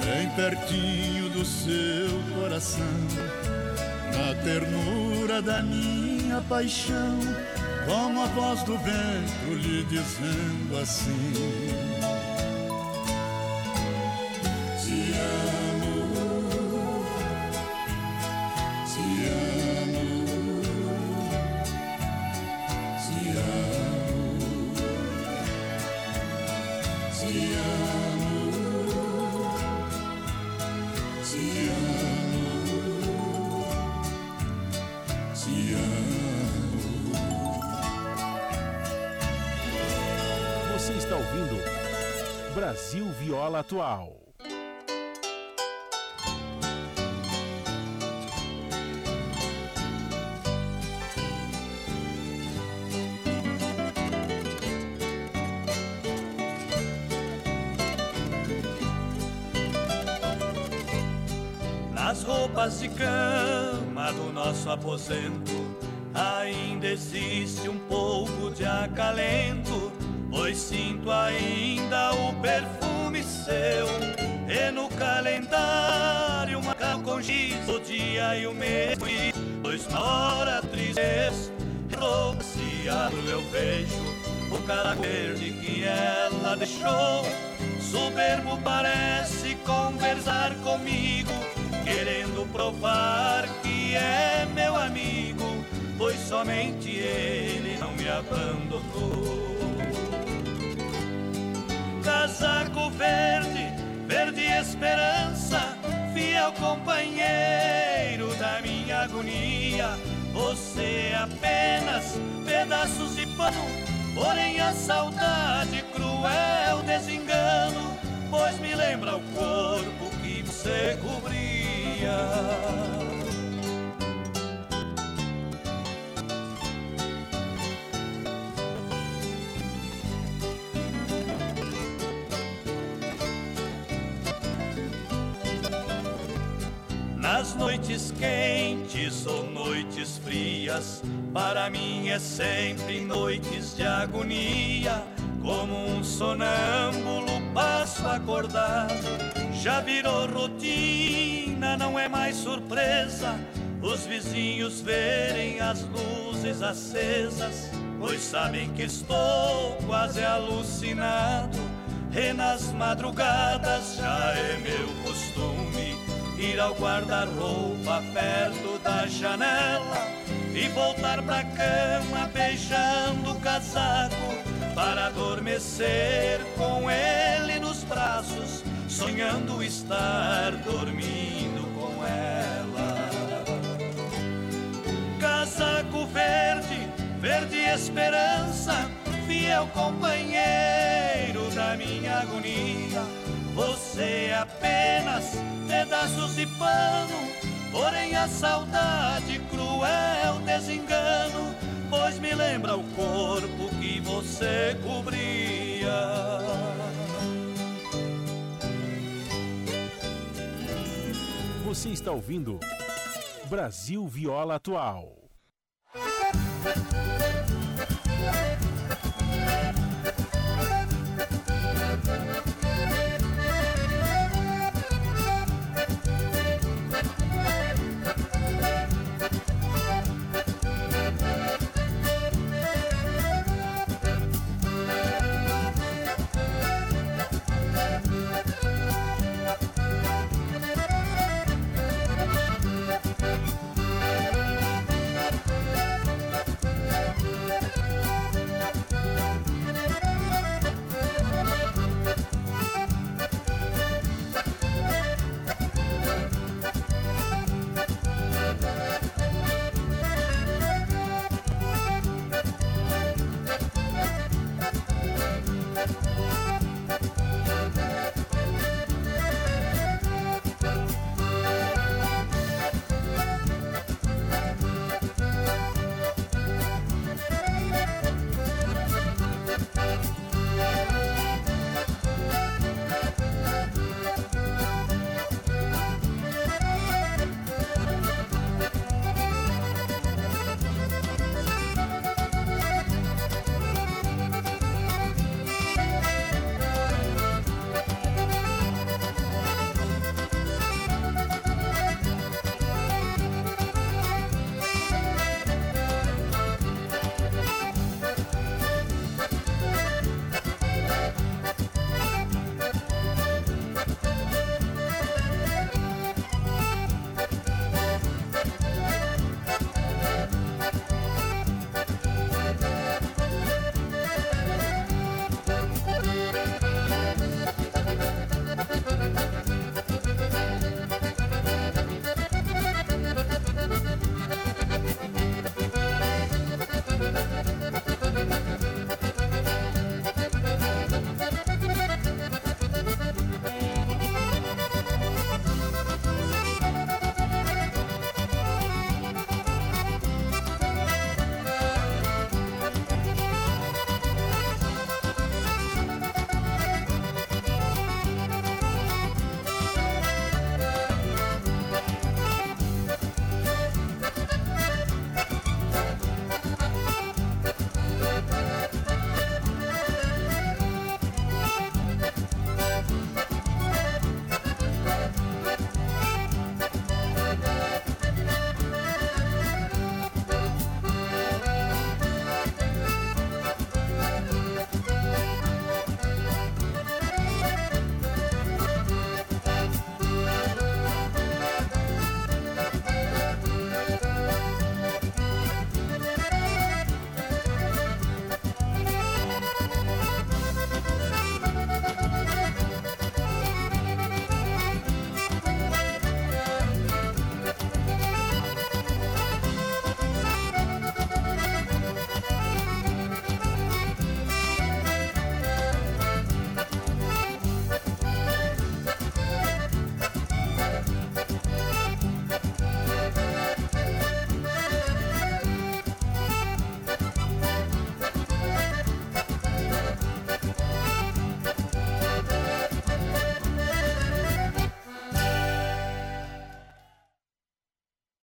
Bem pertinho do seu coração, na ternura da minha paixão, como a voz do vento lhe dizendo assim: Viola deixou. Soberbo parece conversar comigo, querendo provar que é meu amigo, pois somente ele não me abandonou. Casaco verde, verde esperança, fiel companheiro da minha agonia. Você é apenas pedaços de pano, porém a saudade cruel desengano, pois me lembra o corpo que você cobria. Nas noites quentes ou noites frias, para mim é sempre noites de agonia. Como um sonâmbulo passo acordado, já virou rotina, não é mais surpresa. Os vizinhos verem as luzes acesas, pois sabem que estou quase alucinado. E nas madrugadas já é meu costume ir ao guarda-roupa perto da janela e voltar pra cama beijando o casaco para adormecer com ele nos braços, sonhando estar dormindo com ela. Casaco verde, verde esperança, fiel companheiro da minha agonia. Você é apenas pedaços de pano, porém a saudade cruel desengano, pois me lembra o corpo que você cobria. Você está ouvindo Brasil Viola Atual.